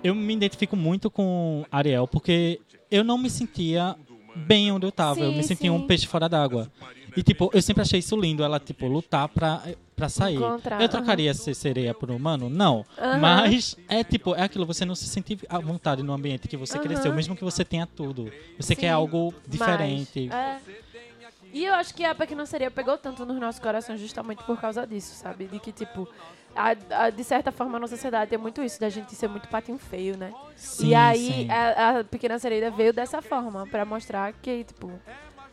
eu me identifico muito com Ariel porque eu não me sentia bem onde eu tava. eu Sim, me sentia um sim. peixe fora d'água. E, tipo, eu sempre achei isso lindo, ela, tipo, lutar pra, pra sair. Encontrar, eu trocaria ser sereia por humano? Não. Aham. Mas é, tipo, é aquilo, você não se sente à vontade no ambiente que você Aham. cresceu, mesmo que você tenha tudo. Você Sim, quer algo diferente. Mas, é. E eu acho que a Pequena Sereia pegou tanto nos nossos corações justamente por causa disso, sabe? De que, tipo, a- a- de certa forma a nossa sociedade tem muito isso, da gente ser muito patinho feio, né? Sim, e aí sim. A, a Pequena Sereia veio dessa forma, pra mostrar que, tipo,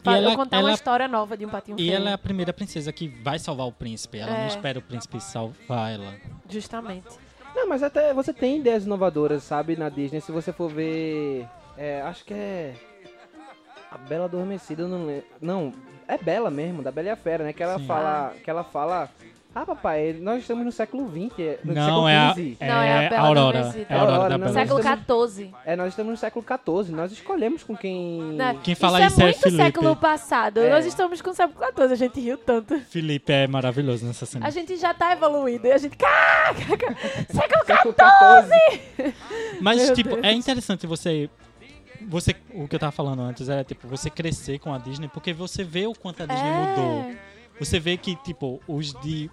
Fa- ela- eu contar ela- uma história nova de um patinho E feio. ela é a primeira princesa que vai salvar o príncipe. Ela não É. espera o príncipe salvar ela. Justamente. Não, mas até você tem ideias inovadoras, sabe, na Disney. Se você for ver. é, acho que é. A Bela Adormecida, eu não lembro. Não, é Bela mesmo, da Bela e a Fera, né? Que ela Sim. fala. Que ela fala. Ah, papai, nós estamos no século XX. é- No Não, século é a, XV. é Não, é a Bela Aurora. É a Aurora Aurora, da não, Bela. Século XIV. É, nós estamos no século XIV. Nós escolhemos com quem. Né? Quem fala isso é é muito Felipe. século passado. É. Nós estamos com o século XIV. A gente riu tanto. Felipe é maravilhoso nessa cena. A gente já tá evoluído. E a gente. Caraca! Século XIV! Mas, Meu tipo, Deus. é interessante você. Você, o que eu tava falando antes era, tipo, você crescer com a Disney, porque você vê o quanto a Disney mudou. É. Você vê que, tipo, os de.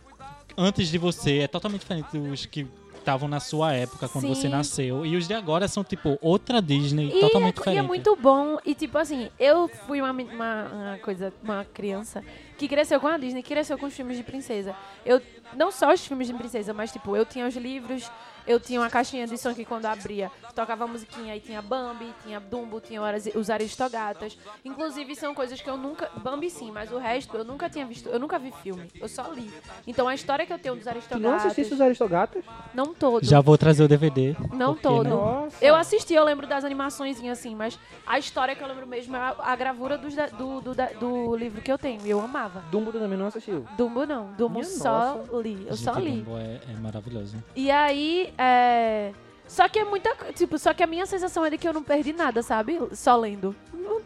Antes de você é totalmente diferente dos que estavam na sua época, quando Sim. você nasceu. E os de agora são, tipo, outra Disney E totalmente é, e diferente. é muito bom. E tipo assim, eu fui uma, uma, uma coisa, uma criança que cresceu com a Disney, que cresceu com os filmes de princesa. Eu, não só os filmes de princesa, mas tipo, eu tinha os livros, eu tinha uma caixinha de som que quando abria, tocava a musiquinha, aí tinha Bambi, tinha Dumbo, tinha Horas- os Aristogatas. Inclusive são coisas que eu nunca. Bambi sim, mas o resto eu nunca tinha visto, eu nunca vi filme, eu só li. Então a história que eu tenho dos Aristogatas. não assistisse os Aristogatas? Não todo. Já vou trazer o DVD. Não todo. né? Nossa. Eu assisti, eu lembro das animações assim, mas a história que eu lembro mesmo é a, gravura dos do, do, da- do livro que eu tenho. E eu amava. Dumbo tu também não assistiu. Dumbo não. Dumbo Minha só li. Eu só li. É, é maravilhoso. E aí, é. Só que é muita. Tipo, só que a minha sensação é de que eu não perdi nada, sabe? Só lendo.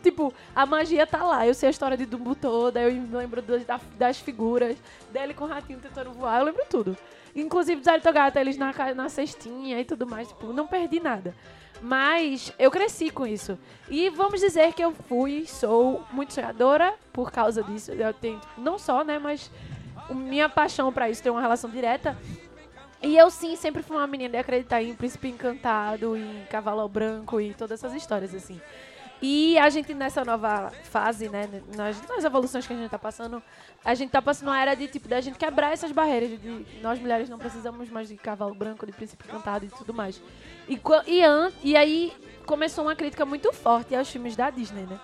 Tipo, a magia tá lá. Eu sei a história de Dumbo toda, eu me lembro das, da- das figuras, dele com o ratinho tentando voar, eu lembro tudo. Inclusive dos Aritogata, eles na, na cestinha e tudo mais. Tipo, não perdi nada. Mas eu cresci com isso. E vamos dizer que eu fui, sou muito sonhadora por causa disso. Eu tenho, tipo, não só, né, mas minha paixão pra isso tem uma relação direta. E eu sim sempre fui uma menina de acreditar em Príncipe Encantado, em Cavalo Branco e todas essas histórias assim. E a gente nessa nova fase, né, nas, nas evoluções que a gente tá passando, a gente tá passando uma era de tipo da gente quebrar essas barreiras de nós mulheres não precisamos mais de Cavalo Branco, de Príncipe Encantado e tudo mais. E, e, e aí começou uma crítica muito forte aos filmes da Disney, né?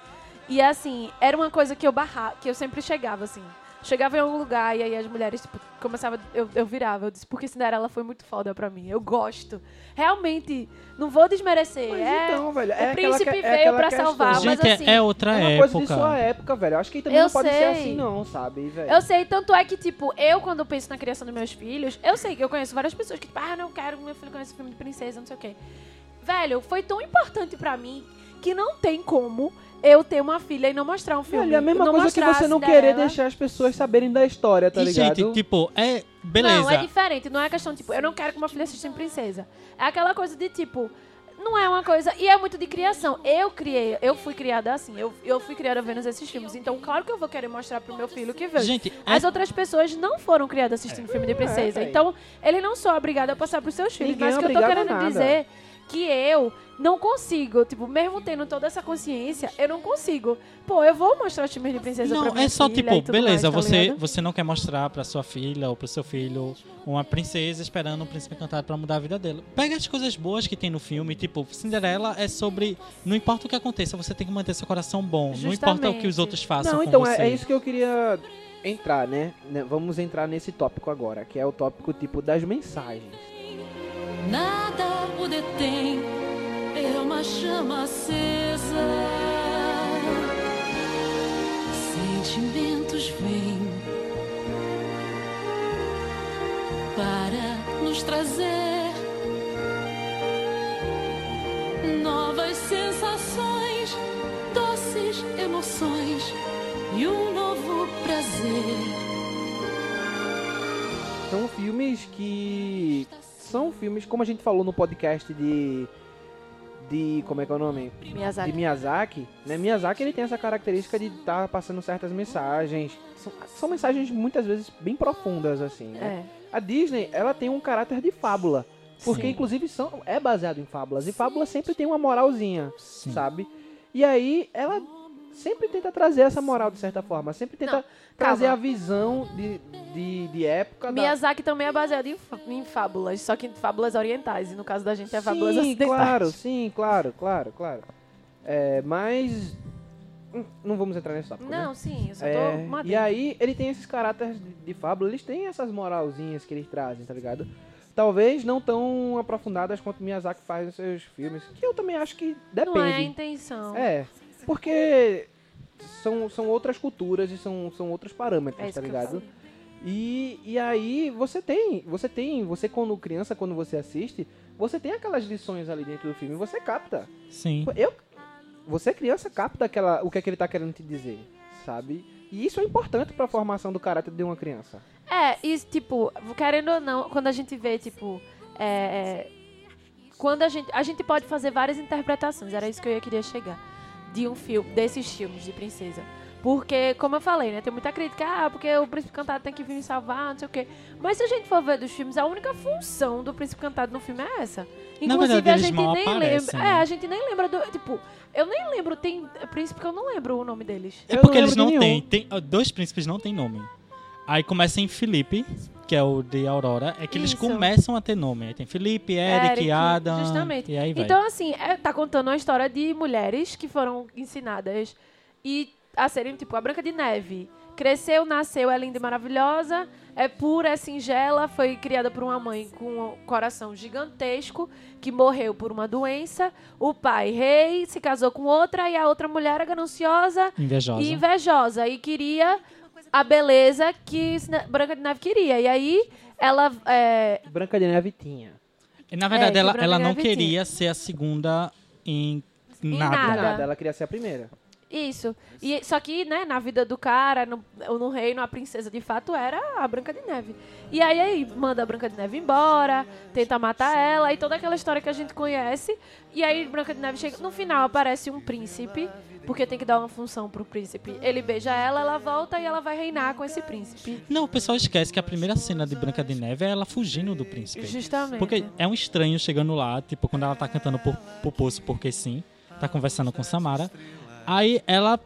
E assim, era uma coisa que eu barra, que eu sempre chegava assim. Chegava em algum lugar e aí as mulheres, tipo, começava. Eu, eu virava, eu disse, porque Cinderela foi muito foda pra mim. Eu gosto. Realmente, não vou desmerecer. Mas é, então, velho, o é aquela príncipe que- é veio aquela pra questão. salvar, mas Gente, é- assim. é, outra É uma coisa de época. sua época, velho. Eu acho que também Eu não pode ser sei. assim, não, sabe, velho? Eu sei, tanto é que, tipo, eu, quando penso na criação dos meus filhos, eu sei que eu conheço várias pessoas que, tipo, ah, não quero que meu filho conheça filme de princesa, não sei o quê. Velho, foi tão importante pra mim que não tem como eu ter uma filha e não mostrar um filme. Velho, é a mesma não coisa que você não querer deixar as pessoas saberem da história, tá e, ligado? gente, tipo, é. Beleza. Não, é diferente. Não é questão, tipo, eu não quero que uma filha assista em princesa. É aquela coisa de, tipo, não é uma coisa... E é muito de criação. Eu criei, eu fui criada assim. Eu, eu fui criada vendo esses filmes. Então, claro que eu vou querer mostrar pro meu filho o que vejo. Gente, é- As outras pessoas não foram criadas assistindo filme de princesa. velho. então, eles não são obrigados a passar pros seus filhos. Ninguém Mas é o que eu tô obrigado querendo dizer que eu não consigo, tipo, mesmo tendo toda essa consciência, eu não consigo. Pô, eu vou mostrar os filmes de princesa pra Não, minha é só filha tipo, e tudo beleza, mais, tá você, ligado? você não quer mostrar pra sua filha ou pro seu filho uma princesa esperando um príncipe encantado pra mudar a vida dela. Pega as coisas boas que tem no filme, tipo, Cinderela é sobre. Não importa o que aconteça, você tem que manter seu coração bom. Não importa o que os Justamente. outros façam. Não, com então, você. é, é isso que eu queria entrar, né? Né, Vamos entrar nesse tópico agora, que é o tópico, tipo, das mensagens. Nada o detém, é uma chama acesa. Sentimentos vêm para nos trazer novas sensações, doces emoções e um novo prazer. São filmes que são filmes, como a gente falou no podcast de de como é que é o nome? Miyazaki. De Miyazaki, né? Miyazaki ele tem essa característica de estar passando certas mensagens. São, são mensagens muitas vezes bem profundas assim, né? É. A Disney, ela tem um caráter de fábula, porque Sim. inclusive são é baseado em fábulas e fábula sempre tem uma moralzinha, Sim. sabe? E aí ela sempre tenta trazer essa moral de certa forma, sempre tenta Não, trazer calma. a visão de, de, de época da, Miyazaki também é baseado em, em fábulas, só que em fábulas orientais. E no caso da gente é fábulas Sim, ocidentais. claro, sim, claro, claro, claro. É, mas hum, Não vamos entrar nesse tópico, né? Não, sim, eu só tô É, matando. e aí, ele tem esses caráteres de, de fábula, eles têm essas moralzinhas que eles trazem, tá ligado? Talvez não tão aprofundadas quanto Miyazaki faz nos seus filmes, que eu também acho que depende. Não é a intenção. É, porque são, são outras culturas e são, são outros parâmetros, É tá ligado? E, e aí você tem, você tem, você quando criança, quando você assiste, você tem aquelas lições ali dentro do filme, você capta. Sim. Eu, você criança capta aquela, o que é que ele tá querendo te dizer, sabe? E isso é importante pra formação do caráter de uma criança. É, e tipo, querendo ou não, quando a gente vê, tipo, é, é, quando a gente, a gente pode fazer várias interpretações, era isso que eu ia queria chegar, de um filme, desses filmes de princesa. Porque, como eu falei, né, tem muita crítica, ah, porque o príncipe cantado tem que vir me salvar, não sei o quê. Mas se a gente for ver dos filmes, a única função do príncipe cantado no filme é essa. Na Inclusive, verdade, a eles gente mal nem aparecem, lembra. né? É, a gente nem lembra do. Tipo, eu nem lembro, tem príncipe que eu não lembro o nome deles. É Eu porque não eles não têm. Tem, dois príncipes não têm nome. Aí começa em Felipe, que é o de Aurora. É que eles Isso. começam a ter nome. Aí tem Felipe, Eric, Eric, Adam. justamente. E aí vai. Então, assim, é, tá contando uma história de mulheres que foram ensinadas e a serem, tipo, a Branca de Neve. Cresceu, nasceu, é linda e maravilhosa, é pura, é singela, foi criada por uma mãe com um coração gigantesco, que morreu por uma doença. O pai, rei, se casou com outra e a outra mulher era gananciosa Invejosa. e invejosa e queria a beleza que Branca de Neve queria. E aí ela é, Branca de Neve tinha. E, na verdade, que ela, ela não Neve tinha. queria ser a segunda em nada. nada. Nada, ela queria ser a primeira. Isso. E, só que, né, na vida do cara, no, no reino, a princesa de fato era a Branca de Neve. E aí, aí manda a Branca de Neve embora, tenta matar ela, e toda aquela história que a gente conhece. E aí, Branca de Neve chega. No final aparece um príncipe, porque tem que dar uma função pro príncipe. Ele beija ela, ela volta e ela vai reinar com esse príncipe. Não, o pessoal esquece que a primeira cena de Branca de Neve é ela fugindo do príncipe. Justamente. Porque é um estranho chegando lá, tipo, quando ela tá cantando por, por poço porque sim, tá conversando com Samara. Aí ela,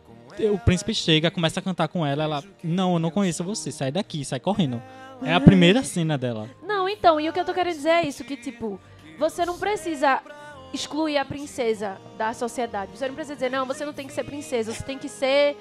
o príncipe chega, começa a cantar com ela, ela, não, eu não conheço você, sai daqui, sai correndo. É a primeira cena dela. Não, então, e o que eu tô querendo dizer é isso, que, tipo, você não precisa excluir a princesa da sociedade. Você não precisa dizer, não, você não tem que ser princesa, você tem que ser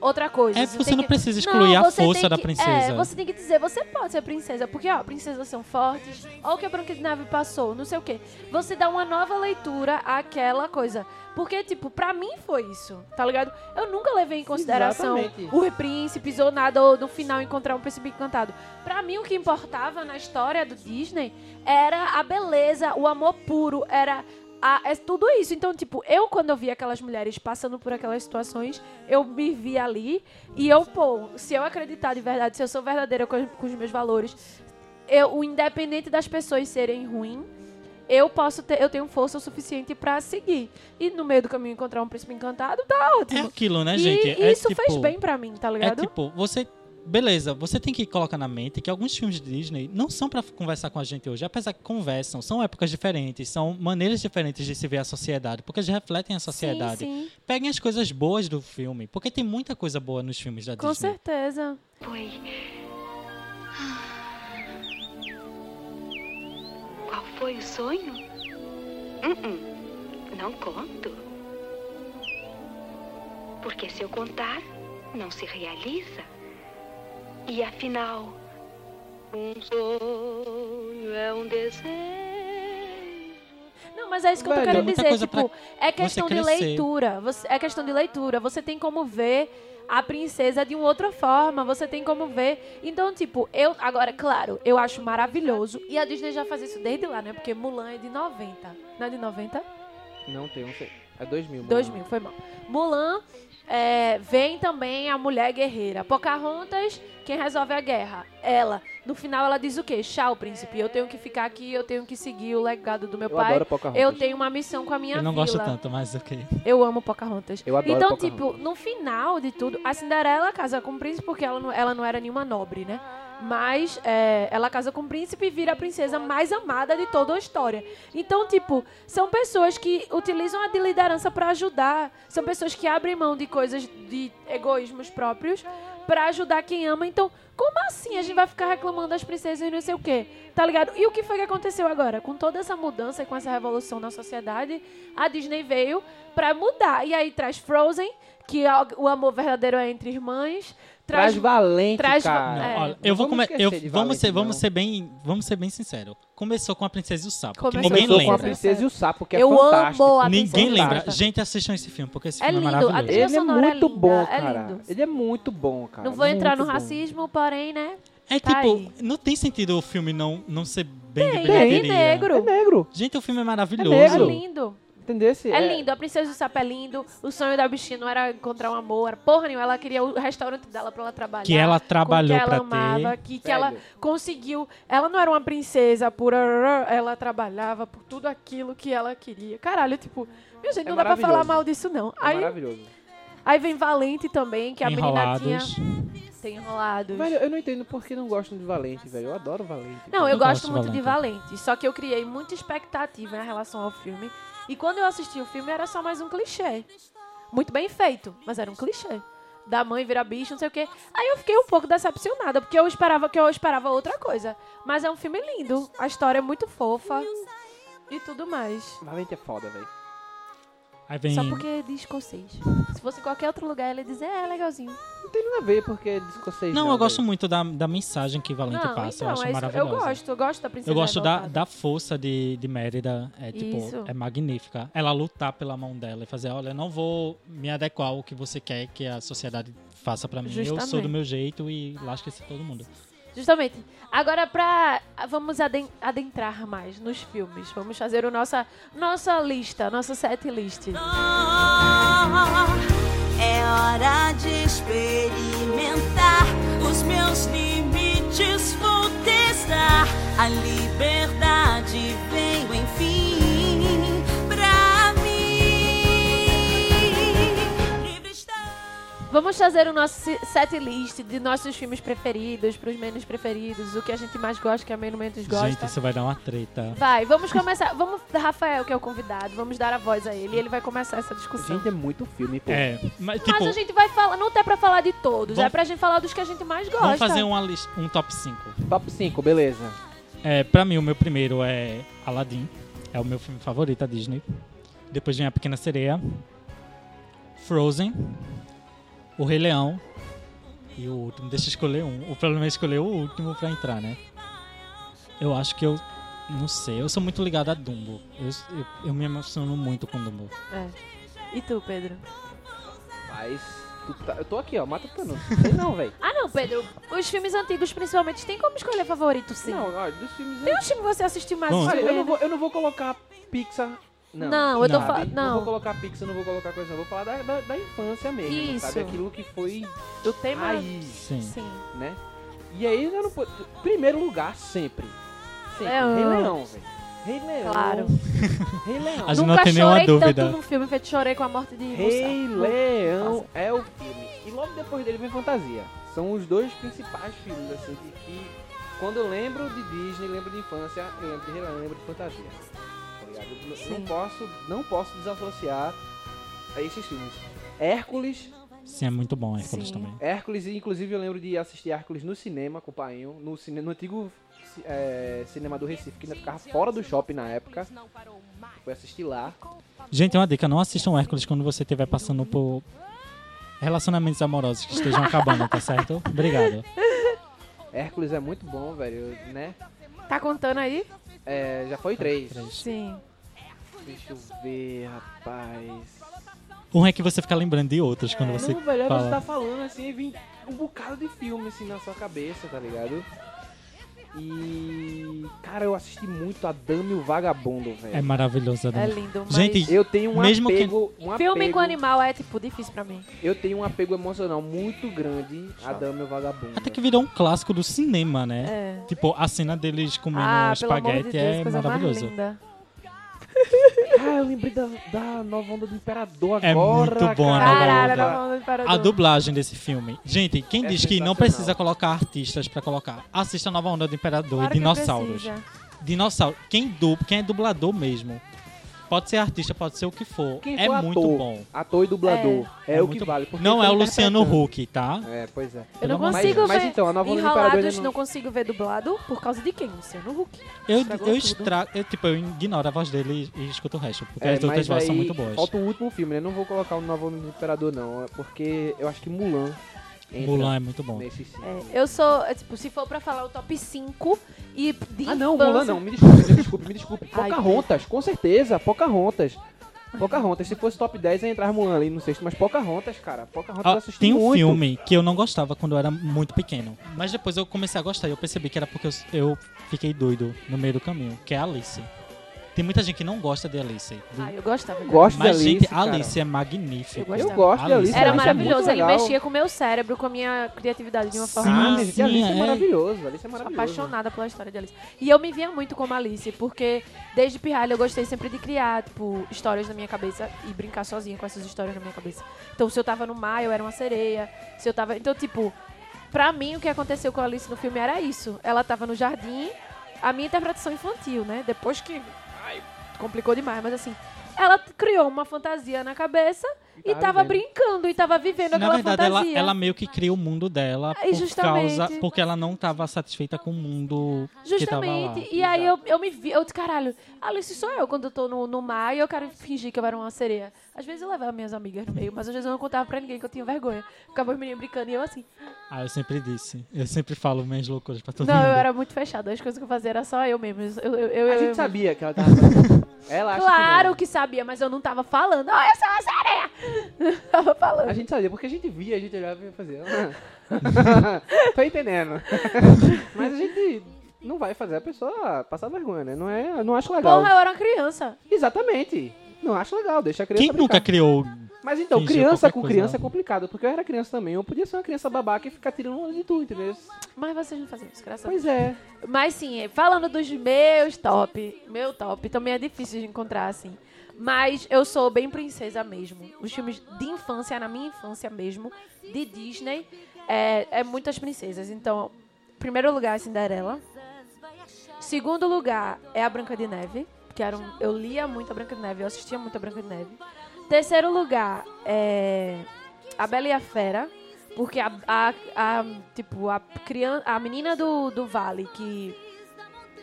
outra coisa. É, você tem não que- precisa excluir a você força tem da que- princesa. É, você tem que dizer, você pode ser princesa, porque, ó, princesas são fortes, ó o que a Branca de Neve passou, não sei o quê. Você dá uma nova leitura àquela coisa. Porque, tipo, pra mim foi isso, tá ligado? Eu nunca levei em consideração Exatamente. os príncipes ou nada, ou no final encontrar um príncipe encantado. Pra mim, o que importava na história do Disney era a beleza, o amor puro, era a- é tudo isso. Então, tipo, eu quando eu vi aquelas mulheres passando por aquelas situações, eu me vi ali e eu, pô, se eu acreditar de verdade, se eu sou verdadeira com, com os meus valores, eu, o independente das pessoas serem ruins, eu posso ter, eu tenho força o suficiente pra seguir. E no meio do caminho encontrar um príncipe encantado, tá É ótimo. aquilo, né, e gente? é isso tipo, fez bem pra mim, tá É ligado? tipo, você. Beleza, você tem que colocar na mente que alguns filmes de Disney não são pra conversar com a gente hoje, apesar que conversam, são épocas diferentes, são maneiras diferentes de se ver a sociedade, porque eles refletem a sociedade. Sim, sim, Peguem as coisas boas do filme, porque tem muita coisa boa nos filmes da com Disney. certeza. Foi. Qual foi o sonho? Uh-uh. Não conto. Porque se eu contar, não se realiza. E afinal, um sonho é um desejo. Não, mas é isso que eu tô Velho, querendo muita dizer. Tipo, é questão de leitura. Você, é questão de leitura. Você tem como ver a princesa de uma outra forma. Você tem como ver. Então, tipo, eu. Agora, claro, eu acho maravilhoso. E a Disney já faz isso desde lá, né? Porque Mulan é de 90. Não é de 90? Não tem, não sei. É 2000. mano. 2000, foi mal. Mulan é, vem também a mulher guerreira. Pocahontas, quem resolve a guerra? Ela. No final ela diz o quê? Tchau, príncipe. Eu tenho que ficar aqui, eu tenho que seguir o legado do meu Eu pai. adoro Pocahontas. Eu tenho uma missão com a minha Eu não vila. gosto tanto, mas ok. Eu amo Pocahontas. Eu adoro então, Pocahontas. tipo, no final de tudo, a Cinderela casa com o príncipe porque ela não, ela não era nenhuma nobre, né? Mas é, ela casa com o príncipe e vira a princesa mais amada de toda a história. Então, tipo, são pessoas que utilizam a de liderança pra ajudar. São pessoas que abrem mão de coisas de egoísmos próprios pra ajudar quem ama. Então, como assim a gente vai ficar reclamando das princesas e não sei o quê? Tá ligado? E o que foi que aconteceu agora? Com toda essa mudança e com essa revolução na sociedade, a Disney veio pra mudar. E aí traz Frozen, que a- o amor verdadeiro é entre irmãs. Traz Traz, valente, traz- cara. é. Olha, eu vou vamos come... eu, esquecer de vamos ser vamos não. ser bem vamos ser bem sincero. Começou com a princesa e o sapo, que Começou ninguém Começou com a lembra. Princesa e o Sapo, que é Eu fantástico. amo a Ninguém lembra. Gente, assistam esse filme porque esse É filme é lindo. A maravilhoso. Ele é sonora muito linda, bom, é cara. lindo. Ele é muito bom, cara. Não vou entrar no muito bom. racismo, porém, né? É Tá tipo, aí. não tem sentido o filme não não ser bem de Tem, bilheteria. tem negro. É negro. Gente, o filme é maravilhoso. É É negro. lindo. Entendesse? É lindo, a Princesa do Sapo é lindo. O sonho da bichinha não era encontrar um amor, era porra nenhuma. Ela queria o restaurante dela pra ela trabalhar. Que ela trabalhou com que ela pra ter. amava, que, que Velho. ela conseguiu. Ela não era uma princesa por. Ela trabalhava por tudo aquilo que ela queria. Caralho, tipo, minha gente, É não dá pra falar mal disso, não. É Aí, maravilhoso. aí vem Valente também, que a menina tinha. Enrolados. Tem enrolados. Velho, eu não entendo por que não gostam de Valente, velho. Eu adoro Valente. Não, eu, Eu gosto gosto de muito de Valente. Valente. Só que eu criei muita expectativa em relação ao filme. E quando eu assisti o filme, era só mais um clichê. Muito bem feito, mas era um clichê. Da mãe virar bicho, não sei o quê. Aí eu fiquei um pouco decepcionada, porque eu esperava que eu esperava outra coisa. Mas é um filme lindo. A história é muito fofa. E tudo mais. Valente é foda, velho. Aí vem Só porque é de escocês. Se fosse em qualquer outro lugar, ele ia dizer, é, é legalzinho. Não tem nada a ver porque é de escocês. Não, eu gosto muito da, da mensagem que Valente não, passa. então, eu acho é isso. eu maravilhosa. gosto, eu gosto da princesa Eu gosto da, revoltada. da força de, de Mérida. É tipo, Isso. é magnífica. Ela lutar pela mão dela e fazer, olha, eu não vou me adequar ao que você quer que a sociedade faça pra mim. Eu sou Justamente. do meu jeito e lasca-se todo mundo. Justamente. Agora, pra. Vamos aden- adentrar mais nos filmes. Vamos fazer o nossa, nossa lista, nossa set list. É hora de experimentar os meus limites. Vou testar a liberdade. Vamos fazer o nosso se- set list de nossos filmes preferidos, pros menos preferidos, o que a gente mais gosta, o que a menos menos gosta. Gente, isso vai dar uma treta. Vai, vamos começar. Vamos, Rafael, que é o convidado, vamos dar a voz a ele e ele vai começar essa discussão. Gente, é muito filme, pô. É, mas tipo, Mas a gente vai falar, não é pra falar de todos, Vamos- é pra gente falar dos que a gente mais gosta. vamos fazer uma lista, um top 5. Top 5, beleza. É, pra mim, o meu primeiro é Aladdin. É o meu filme favorito da Disney. Depois vem A Pequena Sereia. Frozen. O Rei Leão. E o último. Deixa eu escolher um. O problema é escolher o último pra entrar, né? Eu acho que eu... Não sei. Eu sou muito ligado a Dumbo. Eu, eu, eu me emociono muito com Dumbo. É. E tu, Pedro? Mas. tá- eu tô aqui, ó, matutando. [LAUGHS] Sei não, velho. Ah, não, Pedro. Os filmes antigos, principalmente, tem como escolher favorito, sim. Não, ó, dos filmes. Tem um filme que você assistiu mais Bom, Olha, eu, não vou, eu não vou colocar Pixar. Não. Não, eu tô Não. falando. Não. Não, vou colocar Pixar, não vou colocar coisa, não. Vou falar da, da, da infância mesmo. Isso. Sabe? Aquilo que foi o tema. raiz, Sim. Sim. né? E aí eu não posso. Primeiro lugar, sempre. Sempre. Leão. Rei Leão, velho. Rei Leão. Claro. Rei Leão. A gente Nunca não tem nenhuma chorei dúvida. tanto num filme feito chorei com a morte de Rei. Leão é o filme. E logo depois dele vem Fantasia. São os dois principais filmes, assim, que, que quando eu lembro de Disney, lembro de infância, eu lembro de Rei Leão, eu lembro de Fantasia. Ligado? Eu Sim. Não posso, não posso desassociar a esses filmes. Hércules, Sim, é muito bom Hércules Sim. também. Hércules, e inclusive eu lembro de assistir Hércules no cinema com o pai, no, cine, no antigo é, cinema do Recife, que ainda ficava fora do shopping na época. Foi assistir lá. Gente, uma dica, não assistam Hércules quando você estiver passando por relacionamentos amorosos que estejam acabando, tá certo? Obrigado. Hércules é muito bom, velho, né? Tá contando aí? É, já foi três. Sim. Deixa eu ver, rapaz. Um é que você fica lembrando de outros quando você Não, velho, fala. você tá falando assim, e vem um bocado de filme assim na sua cabeça, tá ligado? E. Cara, eu assisti muito a e o Vagabundo, velho. É maravilhoso, É Adam. lindo. Mas Gente, Eu tenho um Mesmo que- apego. Um filme apego, com animal é, tipo, difícil pra mim. Eu tenho um apego emocional muito grande a e o Vagabundo. Até que virou um clássico do cinema, né? É. Tipo, a cena deles comendo Ah, amor de espaguete Deus, é maravilhoso. [LAUGHS] Ah, eu lembrei da, da nova onda do Imperador É agora. muito bom a nova Caralho, onda. era uma imperador. A dublagem desse filme. Gente, quem É diz que não sensacional. precisa colocar artistas pra colocar? Assista a nova onda do Imperador Claro e que dinossauros. precisa. Dinossauro. Quem, du... quem é dublador mesmo Pode ser artista, pode ser o que for. Quem é for muito ator, bom. Ator e dublador. É, É o que vale. Não é o Luciano. Huck, tá? É, pois é. Eu não Mas- consigo mas ver então, a nova Enrolados, não... não- consigo ver dublado por causa de quem? Luciano Huck. Eu, Estragou eu. Eu, tipo, eu ignoro a voz dele e, e escuto o resto. Porque É, as outras mas vozes são muito boas. Falta o último filme, né? Não vou colocar o Novo Imperador, não. é Porque eu acho que Mulan. Entra Mulan é muito bom. É, eu sou, é, tipo, se for pra falar o top 5 e de Ah, não, infância- Mulan não. Me desculpe, me desculpe, me desculpe. [LAUGHS] Pocahontas, com certeza. Pocahontas. Pocahontas. Se fosse top 10, ia entrar Mulan ali no sexto. Mas Pocahontas, cara. Pocahontas eu Ah, assisti tem um muito. filme que eu não gostava quando eu era muito pequeno. Mas depois eu comecei a gostar e eu percebi que era porque eu, eu fiquei doido no meio do caminho, que é Alice. Tem muita gente que não gosta de Alice. do- Ah, eu gostava dela. Gosto mas, de gente, Alice, cara. Alice é magnífico. Eu Eu gosto de Alice. Era Alice é maravilhoso, muito ele mexia com o meu cérebro, com a minha criatividade de uma forma Sim, Alice é, é. maravilhoso. Alice é Sou maravilhoso. apaixonada pela história de Alice. E eu me via muito como Alice, porque desde pirralha eu gostei sempre de criar, tipo, histórias na minha cabeça e brincar sozinha com essas histórias na minha cabeça. Então, se eu tava no mar, eu era uma sereia. Se eu tava. Então, tipo, pra mim o que aconteceu com a Alice no filme era isso. Ela tava no jardim, a minha interpretação infantil, né? Depois que. Complicou demais, mas assim. Ela criou uma fantasia na cabeça e tava tava vivendo. brincando e tava vivendo Na aquela verdade, ela, fantasia. ela meio que cria o mundo dela É, por justamente. causa. Porque ela não estava satisfeita com o mundo que tava lá. Justamente. E aí eu, eu me vi, eu disse, caralho, Alice sou eu quando eu tô no, no mar e eu quero fingir que eu era uma sereia. Às vezes eu levava minhas amigas no meio, mas às vezes eu não contava pra ninguém que eu tinha vergonha. Ficava os meninos brincando e eu assim. Ah, eu sempre disse. Eu sempre falo minhas loucuras pra todo não, mundo. eu era muito fechada. As coisas que eu fazia era só eu mesmo. Eu, eu, eu, A eu- gente sabia que ela tava. ela acha Claro que que, sabia, mas eu não tava falando. Ah, eu sou uma sereia! [LAUGHS] tava não. falando. A gente sabia, porque a gente via, a gente olhava e fazia. "Ah." [LAUGHS] Tô entendendo. Mas a gente não vai fazer a pessoa passar vergonha, né? Não, é, não acho legal. Porra, eu era uma criança. Exatamente. Não acho legal, deixa a criança Quem nunca brincar. criou. Mas então, criança com criança é complicado, porque eu era criança também. Eu podia ser uma criança babaca e ficar tirando onda de tudo, entendeu? Mas vocês não faziam isso, graças a Deus. Pois é. Mas sim, falando dos meus top, meu top também é difícil de encontrar, assim. Mas eu sou bem princesa mesmo. Os filmes de infância, na minha infância mesmo, de Disney, é, é muitas princesas. Então, primeiro lugar é Cinderela. Segundo lugar é a Branca de Neve, que eu lia muito a Branca de Neve, eu assistia muito a Branca de Neve. Terceiro lugar é a Bela e a Fera, porque a, a, a, tipo, a, criança, a menina do, do vale que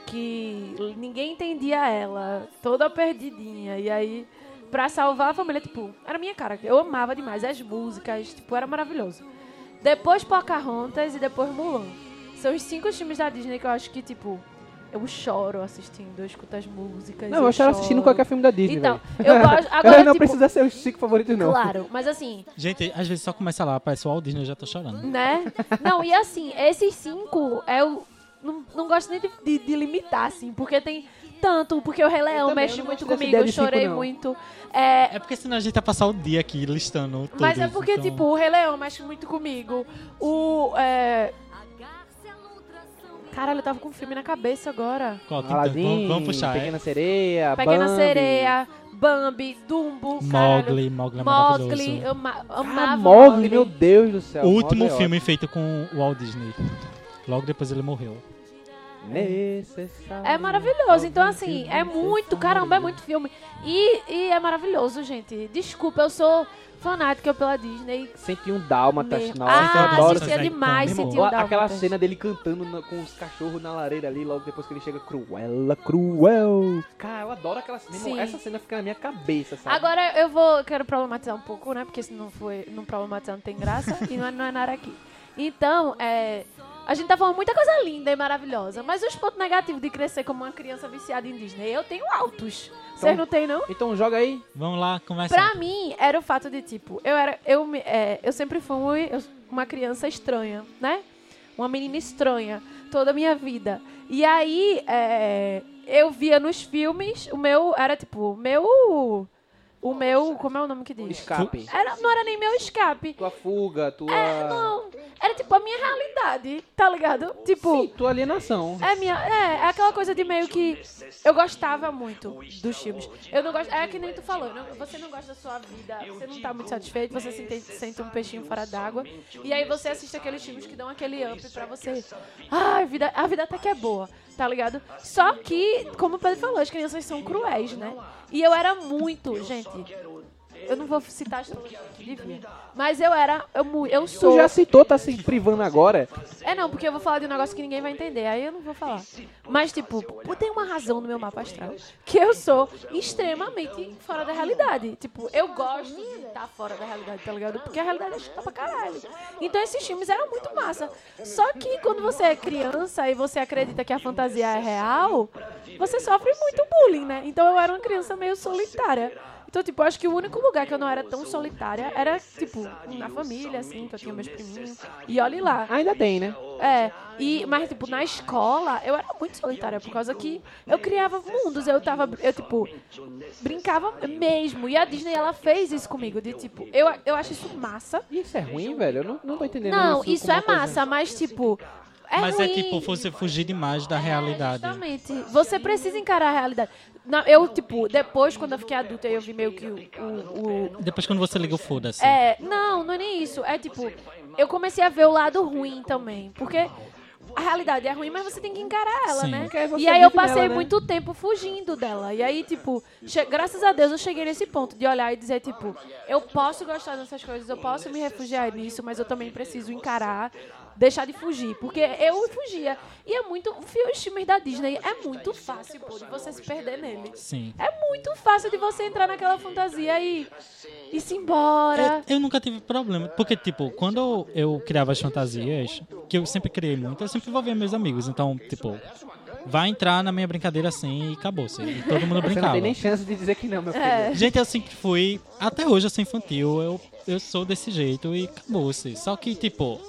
que ninguém entendia ela, toda perdidinha. E aí, pra salvar a família, tipo, era minha cara. Eu amava demais as músicas, tipo, era maravilhoso. Depois Pocahontas e depois Mulan. São os cinco filmes da Disney que eu acho que, tipo, eu choro assistindo, eu escuto as músicas. Não, eu choro assistindo qualquer filme da Disney. Então, velho. eu gosto. [LAUGHS] Agora, não tipo, precisa ser os cinco favoritos, não. Claro, mas assim, Gente, às vezes só começa lá, aparece o Walt Disney, eu já tô chorando. né? Não, e assim, esses cinco, eu não, não gosto nem de, de- de limitar, assim, porque tem tanto, porque o Rei Leão também, mexe eu muito comigo, eu cinco, chorei não. muito. É, É porque senão a gente vai passar o dia aqui listando tudo. mas é porque, tipo, o Rei Leão mexe muito comigo. O. É... Caralho, eu tava com um filme na cabeça agora. Qual, então, Aladdin, vamos, vamos puxar. Pequena é? Sereia, Pequena Bambi. Sereia, Bambi, Dumbo. Mogli, Mogli é Mogli, ama, Ah, amava Mogli, meu Deus do céu. O último Mogli é filme feito com o Walt Disney. Logo depois ele morreu. Necessário. É maravilhoso. Então, assim, é muito, caramba, é muito filme. E, e é maravilhoso, gente. Desculpa, eu sou fanática pela Disney. 101 Dálmatas, Mesmo. nossa, ah, eu adoro assistia essa demais, sentia Ó, Aquela cena dele cantando na- com os cachorros na lareira ali, logo depois que ele chega, Cruella, Cruel. Cara, eu adoro aquela cena. Sim. Essa cena fica na minha cabeça, sabe? Agora eu vou, quero problematizar um pouco, né? Porque se não for, não problematizar não tem graça [LAUGHS] e não é, não é nada aqui. Então, é, a gente tá falando muita coisa linda e maravilhosa, mas os pontos negativos de crescer como uma criança viciada em Disney, eu tenho altos. Vocês não tem, não? Então joga aí. Vamos lá, começa. Pra mim, era o fato de, tipo, eu era. Eu, me- é, eu sempre fui uma criança estranha, né? Uma menina estranha toda a minha vida. E aí, é, eu via nos filmes, o meu. Era tipo, o meu. O meu. Como é o nome que diz? Escape. Era, não era nem meu escape. Tua fuga, tua... É, não. Era tipo a minha realidade, tá ligado? Tipo. Sim, tua alienação. É minha, é, é aquela coisa de meio que eu gostava muito dos filmes. Eu não gosto, é que nem tu falou, não- você não gosta da sua vida, você não tá muito satisfeito, você se sente, um peixinho fora d'água e aí você assiste aqueles filmes que dão aquele up pra você. Ah, a vida, a vida até que é boa. Tá ligado? Só que, como o Pedro falou, as crianças são cruéis, né? E eu era muito, gente. Eu não vou citar as devia. Mas eu era. Eu, eu Tu sou. já citou, tá se privando agora. É não, porque eu vou falar de um negócio que ninguém vai entender, aí eu não vou falar. Mas, tipo, tem uma razão no meu mapa astral que eu sou extremamente fora da realidade. Tipo, eu gosto de estar fora da realidade, tá ligado? Porque a realidade é chata pra caralho. Então esses filmes eram muito massa. Só que quando você é criança e você acredita que a fantasia é real, você sofre muito bullying, né? Então eu era uma criança meio solitária. Então, tipo, acho que o único lugar que eu não era tão solitária era, tipo, na família, assim, que eu tinha meus priminhos. E olhe lá. Ainda tem, né? É, e, mas, tipo, na escola, eu era muito solitária, por causa que eu criava mundos, eu tava, eu, tipo, brincava mesmo. E a Disney, ela fez isso comigo, de, tipo, eu, eu acho isso massa. Isso é ruim, velho? Eu não, não tô entendendo Não, isso. isso é uma coisa- massa, mas, tipo, é Mas ruim. é tipo você fugir demais da realidade. Exatamente. Você precisa encarar a realidade. Na- eu, tipo, depois, quando eu fiquei adulta, eu vi meio que o- o- o Depois quando você liga o foda-se. É, não, não é nem isso. É tipo, eu comecei a ver o lado ruim também. Porque a realidade é ruim, mas você tem que encarar ela, Sim. né? E aí eu passei né? muito tempo fugindo dela. E aí, tipo, graças a Deus eu cheguei nesse ponto de olhar e dizer, tipo, eu posso gostar dessas coisas, eu posso me refugiar nisso, mas eu também preciso encarar, deixar de fugir. Porque eu fugia. E é muito. Os filmes da Disney é muito fácil, pô, de você se perder nele. Sim. É muito fácil de você entrar naquela fantasia e ir se embora. Eu, eu nunca tive problema. Porque, tipo, quando eu, eu criava as fantasias, que eu sempre criei muito, eu sempre envolvia meus amigos. Então, tipo, vai entrar na minha brincadeira assim e acabou-se. E todo mundo Você não brincava. tem nem chance de dizer que não, meu filho. É. Gente, eu sempre fui. Até hoje eu sou infantil, eu, eu sou desse jeito e acabou-se. Só que, tipo.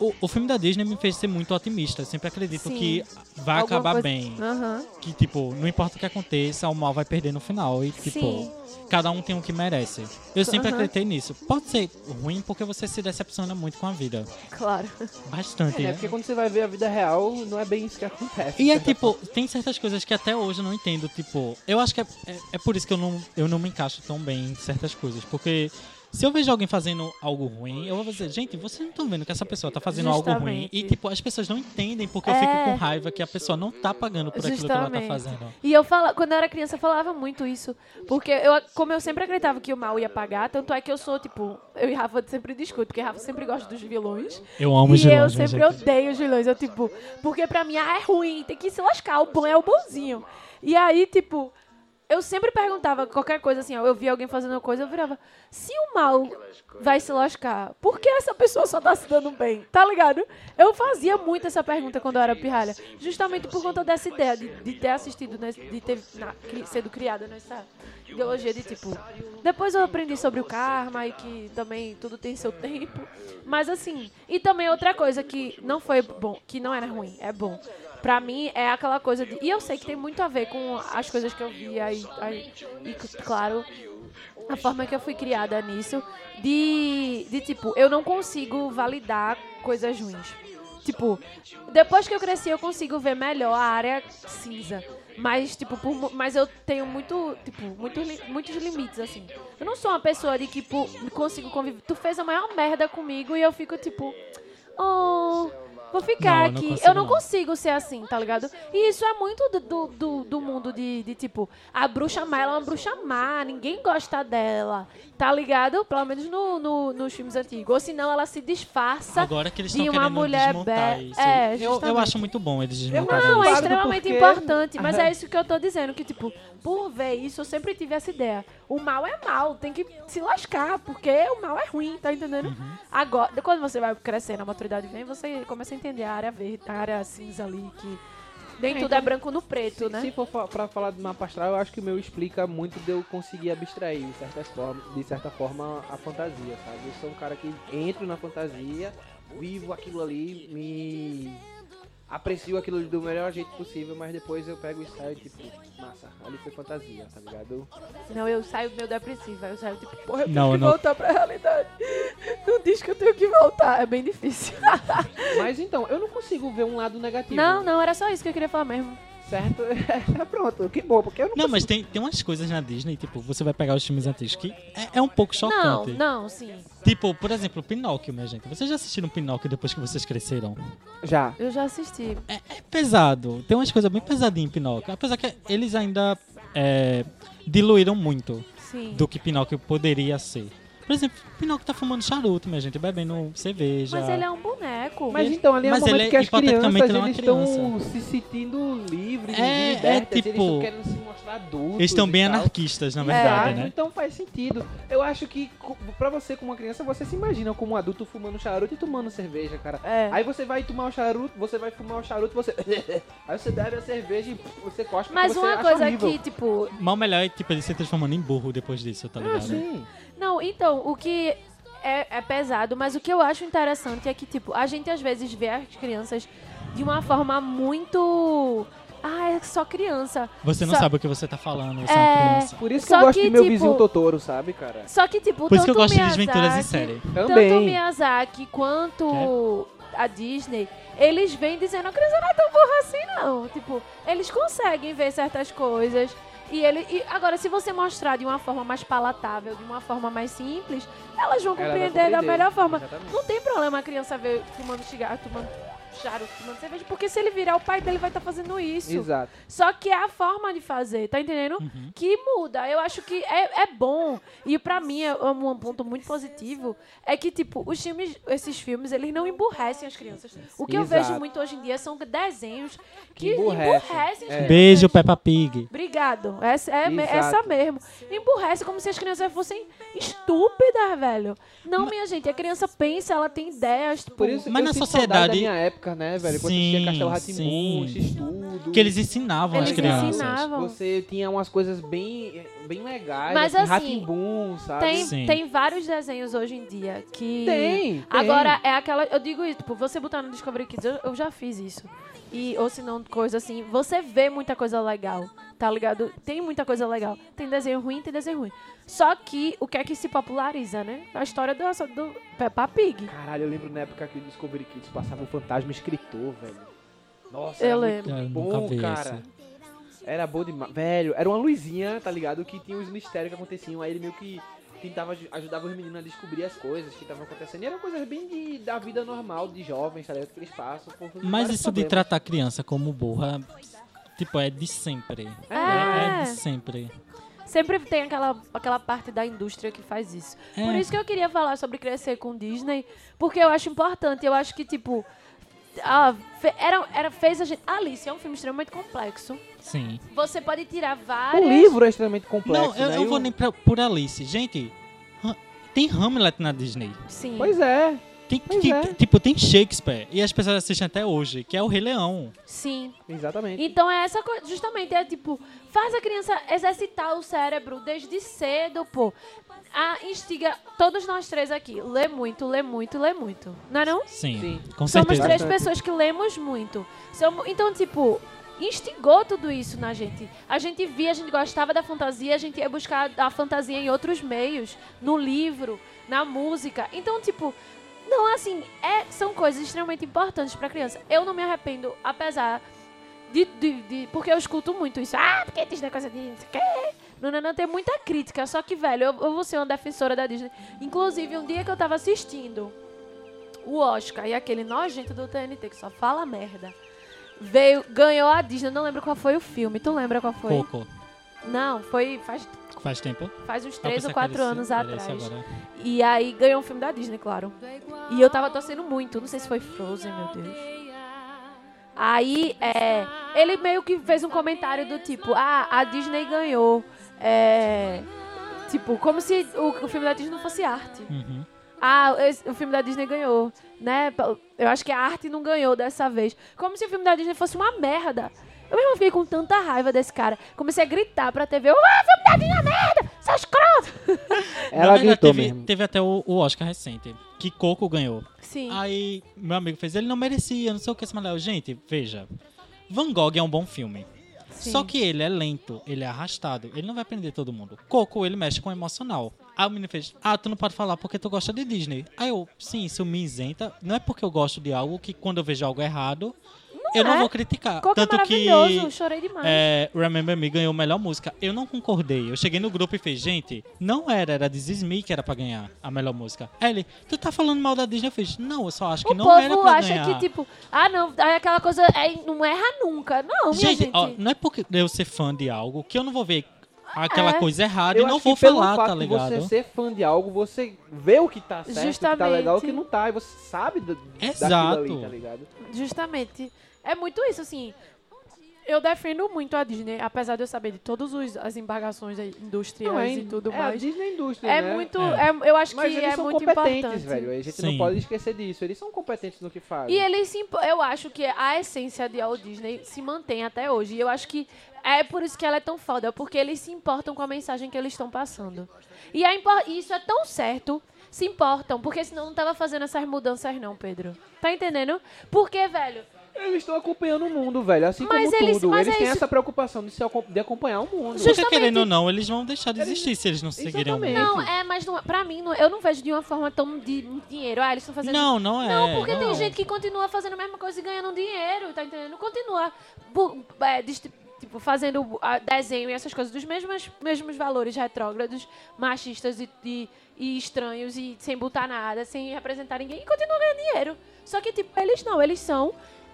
O, o filme da Disney me fez ser muito otimista. Eu sempre acredito Sim. que vai Alguma acabar coisa- bem. Aham. Que, tipo, não importa o que aconteça, o mal vai perder no final. E, tipo, Sim. cada um tem o que merece. Eu sempre Aham. acreditei nisso. Pode ser ruim porque você se decepciona muito com a vida. Claro. Bastante. É, porque quando você vai ver a vida real, não é bem isso que acontece. E é tipo, tem certas coisas que até hoje eu não entendo, tipo, eu acho que é, é, é por isso que eu não, eu não me encaixo tão bem em certas coisas, porque se eu vejo alguém fazendo algo ruim, eu vou dizer, gente, vocês não estão vendo que essa pessoa tá fazendo algo ruim. Justamente. E tipo, as pessoas não entendem porque eu É. fico com raiva que a pessoa não tá pagando por aquilo que ela tá Justamente. fazendo. E eu falo, quando eu era criança, eu falava muito isso. Porque eu, como eu sempre acreditava que o mal ia pagar, tanto é que eu sou, tipo, eu e Rafa sempre discuto, porque Rafa sempre gosta dos vilões. Eu amo os e eu vilões, sempre odeio os vilões. Eu, tipo, porque pra mim, ah, é ruim, tem que se lascar, o bom é o bonzinho. E aí, tipo, eu sempre perguntava qualquer coisa assim, ó, eu via alguém fazendo uma coisa, eu virava, se o mal vai se lascar, por que essa pessoa só tá se dando bem? Tá ligado? Eu fazia muito essa pergunta quando eu era pirralha, justamente por conta dessa ideia de, de ter assistido, nesse- de ter na- sido criada nessa ideologia de tipo. Depois eu aprendi sobre o karma e que também tudo tem seu tempo. Mas assim, e também outra coisa que não foi bom, que não era ruim, é bom. Pra mim é aquela coisa de. E eu sei que tem muito a ver com as coisas que eu via e, aí- e claro, a forma que eu fui criada nisso, de, de tipo, eu não consigo validar coisas ruins. Tipo, depois que eu cresci, eu consigo ver melhor a área cinza. Mas, tipo, por mas eu tenho muito, tipo, muito, muitos limites, assim. Eu não sou uma pessoa de que, tipo, consigo conviver. Tu fez a maior merda comigo e eu fico, tipo, oh, vou ficar Não, eu não aqui. consigo, eu não não. consigo ser assim, tá ligado? E isso é muito do, do, do, do mundo de, de, tipo, a bruxa má, ela é uma bruxa má, ninguém gosta dela, tá ligado? Pelo menos no, no, nos filmes antigos. Ou senão ela se disfarça Agora que eles de uma mulher desmontar be- isso. É, eu, eu acho muito bom eles desmontarem Não, é isso. extremamente porque- importante, mas é isso que eu tô dizendo, que tipo, por ver isso, eu sempre tive essa ideia. O mal é mal, tem que se lascar, porque o mal é ruim, tá entendendo? Uhum. Agora, quando você vai crescendo, a maturidade vem, você começa a entender a área verde, a área cinza ali, que nem tudo é branco no preto, né? Se for fa- pra falar do mapa astral, eu acho que o meu explica muito de eu conseguir abstrair, de, certas de certa forma, a fantasia, sabe? Eu sou um cara que entro na fantasia, vivo aquilo ali, me aprecio aquilo do melhor jeito possível, mas depois eu pego e saio, tipo, massa, ali foi fantasia, tá ligado? Não, eu saio meio depressiva, eu saio tipo, porra, eu tenho Não, que não. voltar pra realidade. Não diz que eu tenho que voltar, é bem difícil. Mas então, eu não consigo ver um lado negativo. não, não, era só isso que eu queria falar mesmo. Certo? [LAUGHS] Pronto, que bom, porque eu não Não, mas tem, tem umas coisas na Disney, tipo, você vai pegar os filmes antigos que é, é um pouco Não, chocante. não, sim. Tipo, por exemplo, Pinóquio, minha gente. Vocês já assistiram Pinóquio depois que vocês cresceram? Já. Eu já assisti. É pesado. Tem umas coisas bem pesadinhas em Pinóquio. Apesar que eles ainda é, diluíram muito Sim. do que Pinóquio poderia ser. Por exemplo, Pinóquio tá fumando charuto, minha gente, bebendo cerveja. Mas ele é um boneco. Mas então ali é um Mas ele momento é- que as crianças ele é eles estão criança. se sentindo livres, É, é libertas, eles tipo- estão querendo se mostrar adultos. Eles estão bem tal. anarquistas, na É. verdade, Exato, né? Então faz sentido. Eu acho que pra você como uma criança, você se imagina como um adulto fumando charuto e tomando cerveja, cara. É. Aí você vai tomar o charuto, você vai fumar o charuto, você [LAUGHS] aí você bebe a cerveja e você cospe Mas você uma acha coisa horrível. que, tipo. Mas o melhor é, tipo, ele se transformando em burro depois disso, tá ligado? Ah, sim. Não, então, o que é, é pesado, mas o que eu acho interessante é que, tipo, a gente às vezes vê as crianças de uma forma muito. Ah, é só criança. Você não Só- sabe o que você tá falando, você é É. uma criança. Por isso que Só eu gosto que, do meu tipo- vizinho Totoro, sabe, cara? Só que, tipo, Por isso que eu tanto gosto de Miyazaki- desventuras em série. Tanto Também. Miyazaki quanto a Disney, eles vêm dizendo a criança não é tão burra assim, não. Tipo, eles conseguem ver certas coisas. E ele. E agora, se você mostrar de uma forma mais palatável, de uma forma mais simples, elas vão Ela vai compreender da compreender, melhor forma. exatamente. Não tem problema a criança ver fumando cigarro, tomando charuto, tomando cerveja, porque se ele virar o pai dele vai estar fazendo isso. Exato. Só que é a forma de fazer, tá entendendo? Uhum. Que muda. Eu acho que é, é bom. E pra mim, é um, um ponto muito positivo é que, tipo, os filmes, esses filmes, eles não emburrecem as crianças. O que eu Exato. vejo muito hoje em dia são desenhos que, emburrecem. emburrecem as É. crianças. Beijo, Peppa Pig. Obrigado. Essa, é, Exato. essa mesmo. Emburrece como se as crianças fossem estúpidas, velho. Não, minha gente, a criança pensa, ela tem ideias. Tipo, Por isso Mas eu na sociedade- da minha época, né, velho? Quando Sim, Castelo Rá-Tim-Bum, sim. X-Tudo. Que eles ensinavam Eles as crianças. ensinavam. Você tinha umas coisas bem, bem legais. Mas assim, assim, Rá-Tim-Bum, sabe? Tem, Sim. tem vários desenhos hoje em dia que. Tem, tem. Agora, é aquela. Eu digo isso, tipo, você botar no Discovery Kids, eu, eu já fiz isso. E, ou se não, coisa assim, você vê muita coisa legal, tá ligado? Tem muita coisa legal. Tem desenho ruim, tem desenho ruim. Só que o que é que se populariza, né? A história do, do Peppa Pig. Caralho, eu lembro na época que o Discovery Kids passava o Fantasma Escritor, velho. Nossa, Eu era muito lembro. Eu bom, cara. Era bom demais. Velho, era uma luzinha, tá ligado? Que tinha os mistérios que aconteciam. Aí ele meio que tentava aj- ajudava os meninos a descobrir as coisas que estavam acontecendo. E eram coisas bem de, da vida normal de jovens, tá ligado? Que eles passam. Mas isso de problemas. tratar a criança como burra, tipo, é de sempre. É. É, de sempre. Sempre tem aquela, aquela parte da indústria que faz isso. É. Por isso que eu queria falar sobre crescer com Disney, porque eu acho importante. Eu acho que, tipo. ah, fe- era, era, fez a gente. Alice é um filme extremamente complexo. Sim. Você pode tirar várias. O livro é extremamente complexo, Não, eu, né? vou nem pra, por Alice. Gente, tem Hamlet na Disney. Sim. Pois é. Tem, tem- é. Tipo, tem Shakespeare. E as pessoas assistem até hoje, que é o Rei Leão. Sim. Exatamente. Então é essa coisa, justamente, é tipo, faz a criança exercitar o cérebro desde cedo, pô. Ah, instiga todos nós três aqui. Lê muito, lê muito, lê muito. Não é não? Sim, Sim. com Somos certeza. três Bastante. pessoas que lemos muito. Somos- então, tipo, instigou tudo isso na gente. A gente via, a gente gostava da fantasia, a gente ia buscar a fantasia em outros meios, no livro, na música. Então, tipo, não, assim, é, são coisas extremamente importantes pra criança. Eu não me arrependo, apesar de, de- de- Porque eu escuto muito isso. Ah, porque Disney é coisa de. Não não, não, tem muita crítica. Só que, velho, eu, eu vou ser uma defensora da Disney. Inclusive, um dia que eu tava assistindo o Oscar e aquele nojento do TNT que só fala merda. Veio, ganhou a Disney, não lembro qual foi o filme. Tu lembra qual foi? Coco. Não, foi faz, Faz tempo? faz uns Eu 3 pensei ou que 4 era anos atrás. E aí ganhou um filme da Disney, claro. E eu tava torcendo muito, não sei se foi Frozen, meu Deus. Aí, é, ele meio que fez um comentário do tipo, ah, a Disney ganhou. É, tipo, como se o, o filme da Disney não fosse arte. Uhum. Ah, esse- o filme da Disney ganhou, né? Eu acho que a arte não ganhou dessa vez. Como se o filme da Disney fosse uma merda. Eu mesmo fiquei com tanta raiva desse cara. Comecei a gritar pra TV, ah, filme da é merda! Seu escroto! [LAUGHS] Ela verdade, gritou teve, mesmo. Teve até o, o Oscar recente, que Coco ganhou. Sim. Aí, meu amigo fez, ele não merecia, não sei o que, Samuel. Gente, veja. Van Gogh é um bom filme. Sim. Só que ele é lento, ele é arrastado, ele não vai prender todo mundo. Coco, ele mexe com o emocional. Aí o menino fez, ah, tu não pode falar porque tu gosta de Disney. Aí eu, sim, isso me isenta. Não é porque eu gosto de algo que quando eu vejo algo errado, eu não é. vou criticar. Coco é Tanto que maravilhoso, chorei demais. é, Remember Me ganhou melhor música. Eu não concordei. Eu cheguei no grupo e fiz, gente, não era, era This Is Me que era pra ganhar a melhor música. Ele, tu tá falando mal da Disney? Eu fiz, não, eu só acho que o não era povo pra acha ganhar. que, tipo, ah, não, aquela coisa é, não erra nunca. Não, minha gente, gente. ó, não é porque eu ser fã de algo que eu não vou ver aquela É. coisa errada Eu e não vou que falar, fato tá ligado? você ser fã de algo, você vê o que tá certo, o que tá Justamente. legal, o que não tá, e você sabe do, Exato. daquilo ali, tá ligado? Justamente. É muito isso, assim. Eu defendo muito a Disney, apesar de eu saber de todas os- as embargações aí, industriais Não, é, e tudo é a mais. Disney Indústria, É né? muito. É. é- eu acho Mas que eles é são muito competentes, importante. velho. A gente Sim. não pode esquecer disso. Eles são competentes no que fazem. E eles eu acho que a essência de Walt Disney se mantém até hoje. E eu acho que é por isso que ela é tão foda, porque eles se importam com a mensagem que eles estão passando. E a e isso é tão certo, se importam, porque senão não tava fazendo essas mudanças não, Pedro. Tá entendendo? Porque, velho, Eles estão acompanhando o mundo, velho. Assim Mas como eles- tudo. mas eles é têm isso- essa preocupação de, se, de acompanhar o mundo. Porque Justamente- querendo ou não, eles vão deixar de existir se eles não seguirem o mundo. não, é, mas não, pra mim, não- eu não vejo de uma forma tão de dinheiro. Ah, eles estão fazendo Não, não é. Não, porque tem não. gente que continua fazendo a mesma coisa e ganhando dinheiro, tá entendendo? Continua é, tipo, fazendo desenho e essas coisas dos mesmos, mesmos valores retrógrados, machistas e, e- e estranhos e sem botar nada, sem representar ninguém e continua ganhando dinheiro. Só que, tipo, eles não, eles são.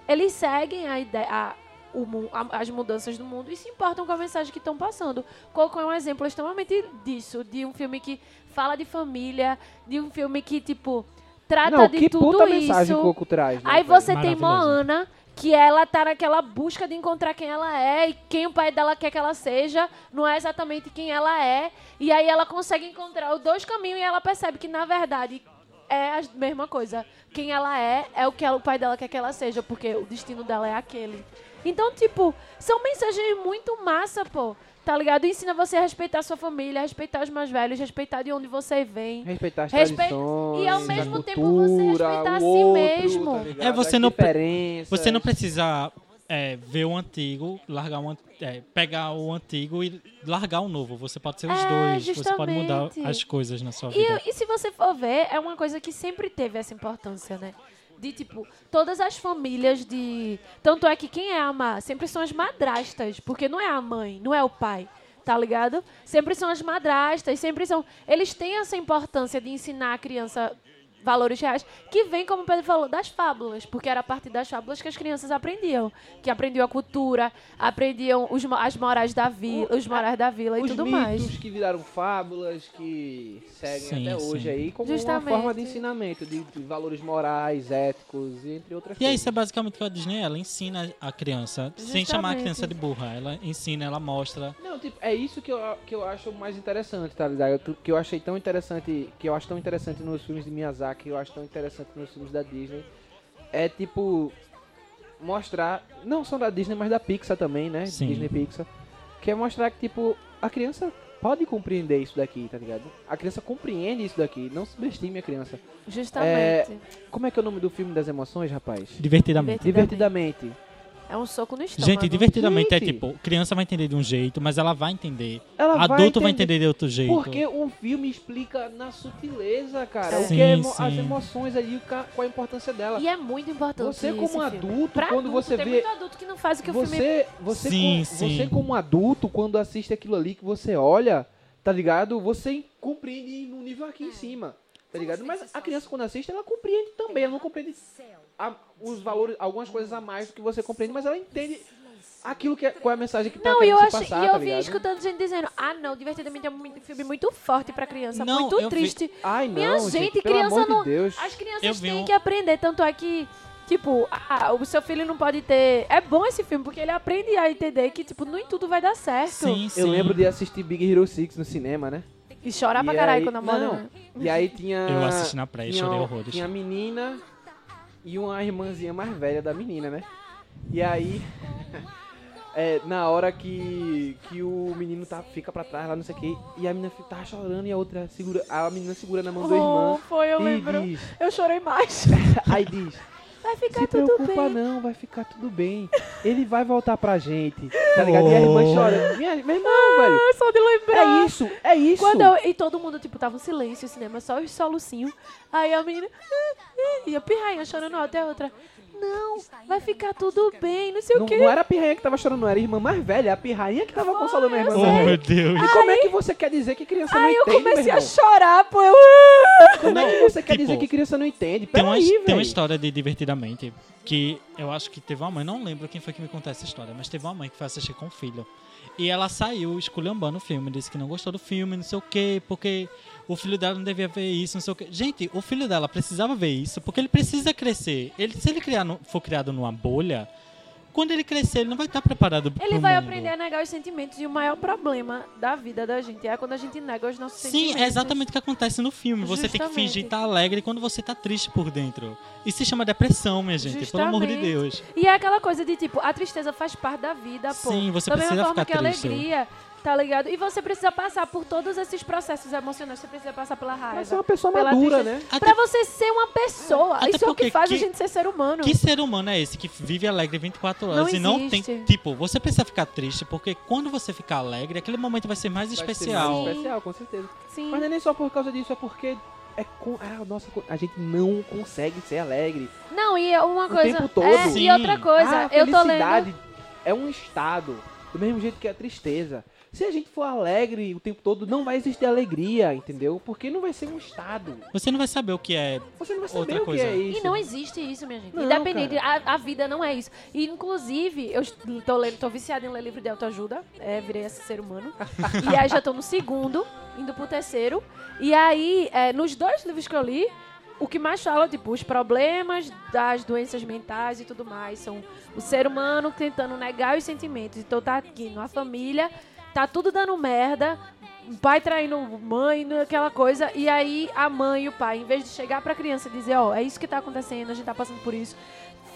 Eles seguem a ideia. a- o a- as mudanças do mundo e se importam com a mensagem que estão passando. Coco é um exemplo extremamente disso, de um filme que fala de família, de um filme que, tipo, trata Não, de que tudo puta isso. mensagem o Coco traz. né, Aí você tem. Moana, que ela tá naquela busca de encontrar quem ela é e quem o pai dela quer que ela seja, não é exatamente quem ela é. E aí ela consegue encontrar os dois caminhos e ela percebe que, na verdade, é a mesma coisa. Quem ela é, é o que ela- o pai dela quer que ela seja, porque o destino dela é aquele. Então, tipo, são mensagens muito massa, pô. Tá ligado? Ensina você a respeitar a sua família, a respeitar os mais velhos, respeitar de onde você vem. Respeitar as Respe- tradições, e ao mesmo tempo cultura, você respeitar o a si outro, mesmo. tá? É, você não. Você não precisa é, ver o antigo, largar o é, pegar o antigo e largar o novo. Você pode ser os É, dois. Você pode mudar justamente. as coisas na sua vida. E, e se você for ver, é uma coisa que sempre teve essa importância, né? De, tipo, todas as famílias de... Tanto é que quem é a má sempre são as madrastas, porque não é a mãe, não é o pai, tá ligado? Sempre são as madrastas, sempre são... Eles têm essa importância de ensinar a criança valores reais, que vem, como o Pedro falou, das fábulas, porque era a partir das fábulas que as crianças aprendiam. Que aprendiam a cultura, aprendiam os, mo- as morais da vila, os morais da vila e Os tudo mitos mais. que viraram fábulas, que seguem Sim, até hoje sim. aí, como Justamente. uma forma de ensinamento, de, de valores morais, éticos, e entre outras E é coisas. isso é basicamente o que a Disney ela ensina a criança, sem chamar a Justamente. criança de burra. Ela ensina, ela mostra. Não, tipo, é isso que eu, que eu acho mais interessante, tá ligado? Que eu achei tão interessante, que eu acho tão interessante nos filmes de Miyazaki, que eu acho tão interessante nos filmes da Disney. É tipo mostrar, não só da Disney, mas da Pixar também, né? Sim. Disney Pixar, que é mostrar que tipo a criança pode compreender isso daqui, tá ligado? A criança compreende isso daqui, não subestime a criança. Justamente. Como é que é o nome do filme das emoções, rapaz? Divertidamente. Divertidamente. É um soco no estômago. Gente, divertidamente é tipo, criança vai entender de um jeito, mas ela vai entender. Ela Adulto vai entender de outro jeito. Porque o filme explica na sutileza, cara, o Sim, que é emo- sim. as emoções ali, o qual a importância dela. E é muito importante Você como filme. adulto, Pra quando adulto, você tem vê muito adulto que não faz o que o filme... você, você, Sim, com- sim. você como adulto, quando assiste aquilo ali que você olha, tá ligado? Você compreende no nível aqui em cima, tá ligado? Mas a criança quando assiste, ela compreende também, ela não compreende a- os valores, algumas coisas a mais do que você compreende, mas ela entende aquilo que é, qual é a mensagem que tá Não, querendo eu, se achei, passar, e eu tá vi ligado? escutando gente dizendo, ah não, Divertidamente é um filme muito forte pra criança, Não, muito eu vi- triste. Ai, não, Minha gente, pelo criança amor não... de Deus. As crianças têm um- que aprender, tanto é que... Tipo, ah, o seu filho não pode ter. É bom esse filme, porque ele aprende a entender que, tipo, nem tudo vai dar certo. Sim, sim. Eu lembro de assistir Big Hero 6 no cinema, né? E chorar pra E caralho aí- quando a moda. Não, e aí tinha. Eu assisti na praia e tinha, chorei horrores. Tinha a menina e uma irmãzinha mais velha da menina, né? E aí. [LAUGHS] é, na hora que, que o menino tá, fica pra trás lá, não sei o que, e a menina fica- tava chorando e a outra segura. A menina segura na mão da Oh, irmã. foi, eu e lembro. diz. Eu chorei mais. [LAUGHS] Aí diz. Vai ficar Se tudo preocupa bem. não, vai ficar tudo bem. Ele vai voltar pra gente. Tá ligado? E a irmã Oh. chora. Minha, meu irmão, velho. É só de lembrar. É isso, é isso. Quando eu- e todo mundo, tipo, tava um silêncio, o cinema, só os solucinhos. Aí a menina. E a pirrainha chorando alto e a outra. Não, vai ficar tudo bem, não sei Não, o quê. não era a pirrainha que tava chorando, não era a irmã mais velha, a pirrainha que tava consolando a irmã Oh, meu. Deus. E como é que você quer dizer que criança não Aí eu entende, comecei a chorar, pô, eu... Como é que você quer tipo, dizer que criança não entende? Tem uma, Peraí, tem uma história de Divertidamente que eu acho que teve uma mãe, não lembro quem foi que me contou essa história, mas teve uma mãe que foi assistir com o filho. E ela saiu esculhambando o filme, disse que não gostou do filme, não sei o quê, porque o filho dela não devia ver isso, não sei o quê. Gente, o filho dela precisava ver isso, porque ele precisa crescer. Ele, se ele criar no- for criado numa bolha, quando ele crescer, ele não vai estar preparado pro Ele vai mundo. aprender a negar os sentimentos e o maior problema da vida da gente é quando a gente nega os nossos sentimentos. Sim, é exatamente o que acontece no filme. Você tem que Justamente. fingir estar alegre quando você tá triste por dentro. Isso se chama depressão, minha gente, pelo amor de Justamente. Deus. E é aquela coisa de tipo, a tristeza faz parte da vida, pô. Sim, você da mesma precisa forma ficar que a triste. alegria, tá ligado? E você precisa passar por todos esses processos emocionais. Você precisa passar pela raiva. Mas é uma pessoa madura, tristeza. né? Até- Pra você ser uma pessoa. Até Isso é o que faz a que- gente ser ser humano. Que ser humano é esse que vive alegre 24 horas Não e não tem. Tipo, você precisa ficar triste, porque quando você ficar alegre, aquele momento vai ser mais Vai ser especial. mais Sim. especial, com certeza. Sim. Mas não é nem só por causa disso, é porque é com, ah, nossa, a gente não consegue ser alegre. Não, e é uma O coisa. tempo todo. É, e outra coisa, Ah, a eu tô lendo. felicidade é um estado, do mesmo jeito que a tristeza. Se a gente for alegre o tempo todo, não vai existir alegria, entendeu? Porque não vai ser um estado. Você não vai saber o que é. Você não vai saber Outra o que coisa. é isso. E não existe isso, minha gente. Não, Independente, a, a vida não é isso. E, inclusive, eu tô lendo, tô viciada em ler livro de autoajuda. É, virei esse ser humano. [LAUGHS] e aí já tô no segundo, indo pro terceiro. E aí, é, nos dois livros que eu li, o que mais fala, tipo, os problemas das doenças mentais e tudo mais, são o ser humano tentando negar os sentimentos. Então tá aqui numa família, tá tudo dando merda, pai traindo mãe, aquela coisa, e aí a mãe e o pai, em vez de chegar pra criança e dizer, ó, é isso que tá acontecendo, a gente tá passando por isso,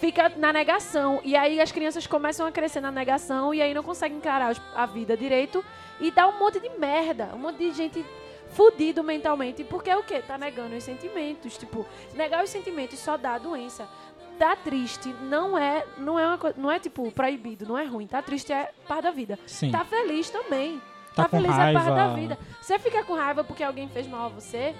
fica na negação. E aí as crianças começam a crescer na negação e aí não conseguem encarar a vida direito e dá um monte de merda, um monte de gente fudido mentalmente, porque é o quê? Tá negando os sentimentos, tipo, negar os sentimentos só dá doença. Tá triste, não é, não é uma coisa, não é tipo proibido, não é ruim. Tá triste é parte da vida. Sim. Tá feliz também. Tá Tá, feliz é parte da raiva. vida. Você fica com raiva porque alguém fez mal a você,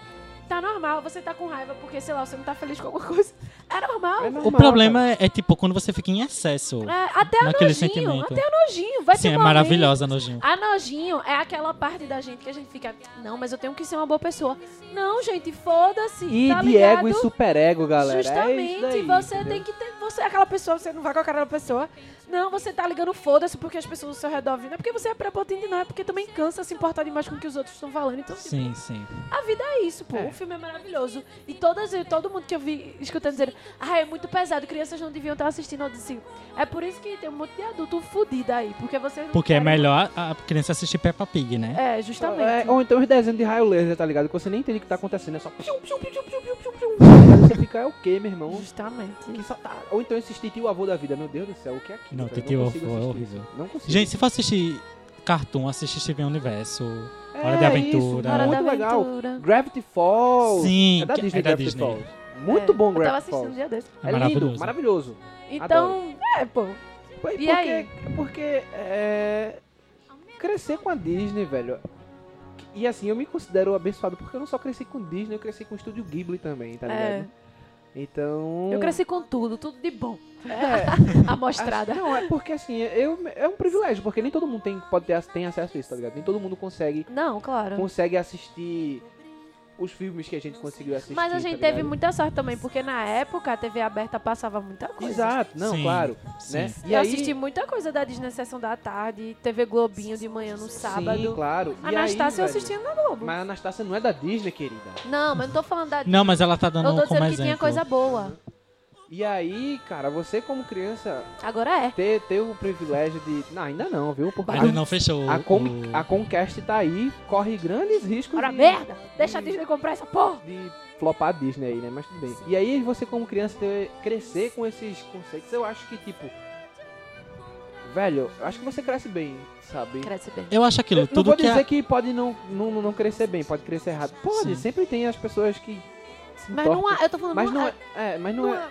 tá normal. Você tá com raiva porque, sei lá, você não tá feliz com alguma coisa. É normal. É O normal, problema é, é, tipo quando você fica em excesso. É, até a Naquele nojinho, sentimento. até a nojinho. Vai Sim, ter é maravilhosa, nojinho. A nojinho é aquela parte da gente que a gente fica, não, mas eu tenho que ser uma boa pessoa. Não, gente, foda-se. E tá de ligado? ego e superego, galera. É Justamente, daí, você entendeu? tem que ter. Você é aquela pessoa, você não vai com a cara da pessoa. Não, você tá ligando foda-se porque as pessoas ao seu redor vindo. É porque você é prepotente, não. É porque também cansa se importar demais com o que os outros estão falando. Então, tipo, Sim, sim. a vida é isso, pô. É. O filme é maravilhoso. E todas, todo mundo que eu vi escutando dizer, ah, é muito pesado, crianças não deviam estar assistindo. Eu disse, é por isso que tem um monte de adulto fudido aí. Porque você não Porque é melhor a criança assistir Peppa Pig, né? É, justamente. É, ou então os desenhos de raio laser, tá ligado? Que você nem entende o que tá acontecendo, é só. Você fica, é o quê, meu irmão? Justamente. Que só tá- Ou então esse tio avô da vida, meu Deus do céu, o que é aquilo? Não, titio avô é assistir horrível. Não consigo. Gente, se for assistir cartoon, assiste Steven Universo. É Hora de Aventura. Isso, Hora muito da legal. Aventura. Gravity Falls. Sim, é da que- Disney, é da Gravity Disney. Falls. Muito É, bom Eu tava Gravity assistindo um Falls. dia desse. É É lindo, maravilhoso. maravilhoso. Então, é, pô. Foi E porque, aí? Porque é, crescer com a Disney, velho. E assim, eu me considero abençoado porque eu não só cresci com Disney, eu cresci com o estúdio Ghibli também, tá ligado? É. Então. Eu cresci com tudo, tudo de bom. É, [LAUGHS] Amostrada. acho- não, é porque assim, eu, é um privilégio, porque nem todo mundo tem, pode ter, tem acesso a isso, tá ligado? Nem todo mundo consegue, Não, claro. consegue assistir os filmes que a gente conseguiu assistir. Mas a tá gente teve ligado? muita sorte também, porque na época a TV aberta passava muita coisa. Exato, não, Sim, claro. sim. Né? E eu aí, assisti muita coisa da Disney Sessão da Tarde, TV Globinho de manhã no sábado. Sim, claro. E aí, Anastácia eu velho, assistia na Globo. Mas a Anastácia não é da Disney, querida. Não, mas não tô falando da Não, mas ela tá dando Eu tô um dizendo que tinha exemplo. coisa boa. E aí, cara, você como criança Agora é. ter, ter o privilégio de. Não, ainda não, viu? Porque Ainda não fechou. a, o- a Conquest tá aí, corre grandes riscos Ora de, merda! Deixa a Disney comprar essa porra! de flopar a Disney aí, né? Mas tudo bem. E aí, você como criança ter, crescer com esses conceitos, eu acho que, tipo. Velho, eu acho que você cresce bem, sabe? Cresce bem. Eu acho aquilo, não tudo vou que dizer é... que pode não, não, não crescer bem, pode crescer errado. Pode, Sim. sempre tem as pessoas que. se Mas entortam. numa, eu tô falando Mas numa, não é. É, mas não é. numa,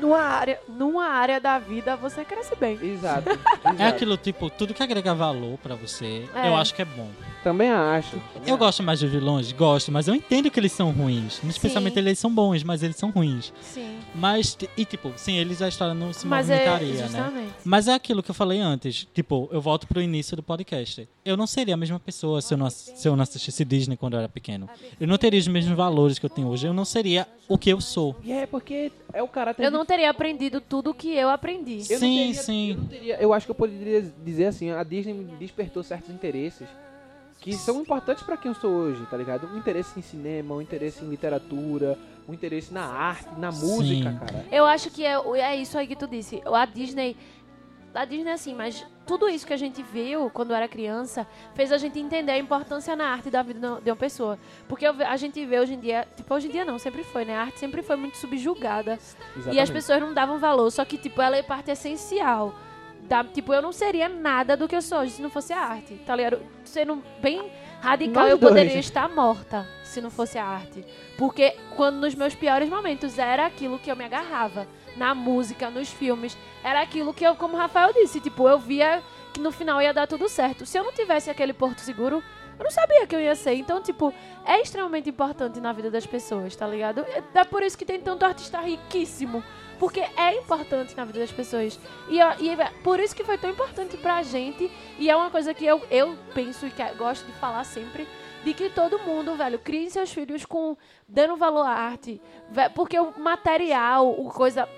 numa área, numa área da vida você cresce bem. Exato. [LAUGHS] É exato. aquilo, tipo, tudo que agrega valor pra você, É. eu acho que é bom. Também acho. Eu gosto mais dos vilões, gosto, mas eu entendo que eles são ruins. Especialmente Sim. eles são bons, mas eles são ruins. Sim. Mas, e tipo, sem eles a história não se Mas é movimentaria, né? justamente. Mas é aquilo que eu falei antes. Tipo, eu volto pro início do podcast. Eu não seria a mesma pessoa se eu não, se eu não assistisse Disney quando eu era pequeno. Eu não teria os mesmos valores que eu tenho hoje. Eu não seria o que eu sou. E é porque é o caráter Eu não teria aprendido tudo que eu aprendi. Eu não sim, teria- sim. Eu, não teria- eu acho que eu poderia dizer assim, a Disney me despertou certos interesses que são importantes pra quem eu sou hoje, tá ligado? Um interesse em cinema, um interesse em literatura, um interesse na arte, na música, Sim. cara. Eu acho que é, é isso aí que tu disse. A Disney. A Disney, assim, mas tudo isso que a gente viu quando era criança fez a gente entender a importância na arte da vida de uma pessoa. Porque a gente vê hoje em dia. Tipo, hoje em dia não, sempre foi, né? A arte sempre foi muito subjugada. E as Exatamente. pessoas não davam valor. Só que, tipo, ela é parte essencial. Da, tipo, eu não seria nada do que eu sou hoje se não fosse a arte. Tá ligado? Sendo bem radical, Nós eu poderia dois. estar morta se não fosse a arte. Porque quando nos meus piores momentos era aquilo que eu me agarrava. Na música, nos filmes. Era aquilo que eu, como o Rafael disse, tipo, eu via que no final ia dar tudo certo. Se eu não tivesse aquele porto seguro, eu não sabia que eu ia ser. Então, tipo, é extremamente importante na vida das pessoas, tá ligado? É é por isso que tem tanto artista riquíssimo. Porque é importante na vida das pessoas. E, e é por isso que foi tão importante pra gente. E é uma coisa que eu, eu penso e que gosto de falar sempre. De que todo mundo, velho, crie seus filhos com dando valor à arte. Porque o material, o coisa.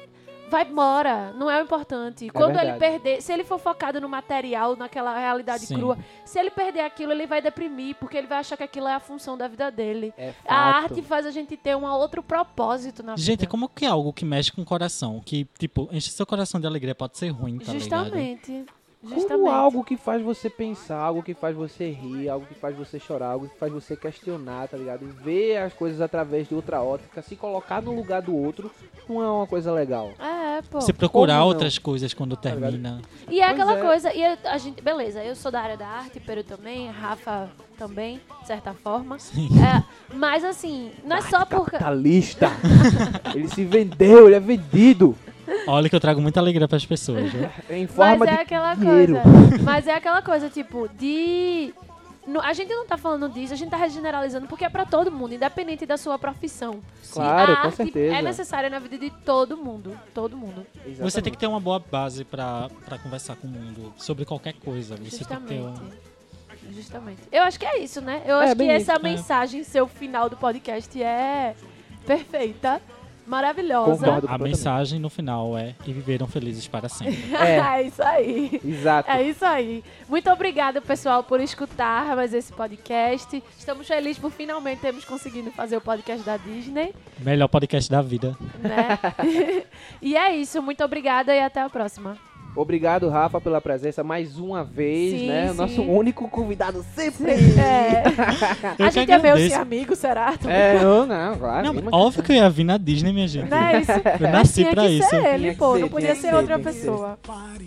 Vai embora, não é o importante. Quando ele verdade. perder, se ele for focado no material, naquela realidade Sim. crua, se ele perder aquilo, ele vai deprimir, porque ele vai achar que aquilo é a função da vida dele. É A arte faz a gente ter um outro propósito na Gente, vida. como que é algo que mexe com o coração? Que, tipo, enche seu coração de alegria pode ser ruim, tá ligado? Justamente. Como algo que faz você pensar, algo que faz você rir, algo que faz você chorar, algo que faz você questionar, tá ligado? Ver as coisas através de outra ótica, se colocar no lugar do outro, não é uma coisa legal. É, pô. Você procurar outras coisas quando ligado? termina. E é Pois aquela é. coisa, e a, gente, beleza, eu sou da área da arte, Pedro também, Rafa também, de certa forma. Sim. É, mas assim, não é só por. Capitalista! [LAUGHS] ele se vendeu, ele é vendido Olha que eu trago muita alegria pras pessoas, viu? [LAUGHS] em forma Mas é de aquela dinheiro. coisa. [LAUGHS] Mas é aquela coisa, tipo, de. no- a gente não tá falando disso, a gente tá generalizando porque é pra todo mundo, independente da sua profissão. Claro, a com arte certeza. É necessária na vida de todo mundo. Todo mundo. Você tem que ter uma boa base pra, pra conversar com o mundo sobre qualquer coisa. Você tem que ter Justamente. um... Justamente. Eu acho que é isso, né? Eu É, acho que essa isso, né? mensagem, seu final do podcast, é perfeita, maravilhosa. Concordo. A mensagem no final é e viveram felizes para sempre. É. [LAUGHS] é isso aí. Exato. É isso aí. Muito obrigada, pessoal, por escutar mais esse podcast. Estamos felizes por finalmente termos conseguido fazer o podcast da Disney, Melhor podcast da vida. né? [LAUGHS] e é isso. Muito obrigada e até a próxima. Obrigado, Rafa, pela presença mais uma vez, Sim, né? O Nosso sim. único convidado sempre. É. [LAUGHS] Eu a gente é agradeço. sem amigo, será? É, eu não, claro. Não, óbvio que eu ia vir na Disney, minha gente. Não é isso? Eu nasci Tinha pra isso. ser ele, Tinha pô. ser, não podia ser ser, outra que ser. pessoa.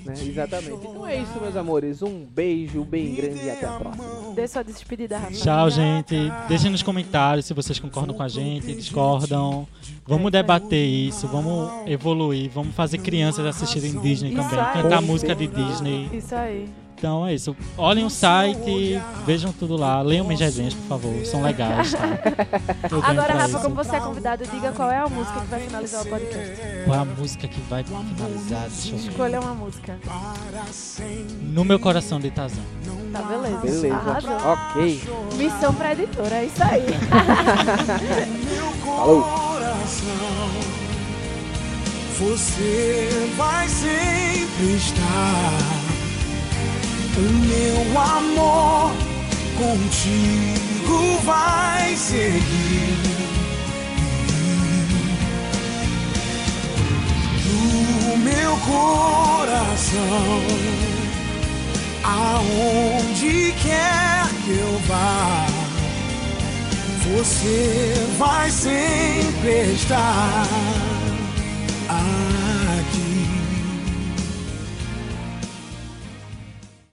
né? Exatamente. Então é isso, meus amores. Um beijo bem grande e até a próxima. Dê sua despedida, Rafa. Tchau, gente. Deixem nos comentários se vocês concordam com a gente, discordam. Vamos debater isso, vamos evoluir, vamos fazer crianças assistirem Disney Isso também, aí. Cantar música de. Disney. Isso aí. Então é isso. Olhem o site, vejam tudo lá, leiam minhas resenhas, por favor. São legais, tá? Agora, Rafa, isso. como você é convidado, diga qual é a música que vai finalizar o podcast. Qual é a música que vai finalizar? Escolha uma música. No meu coração de Tazão. Tá, beleza. Beleza. Arrasou. Ok. Missão pra editora, é isso aí. [LAUGHS] Falou. [LAUGHS] Você vai sempre estar. O meu amor contigo vai seguir. No meu coração, aonde quer que eu vá, você vai sempre estar. I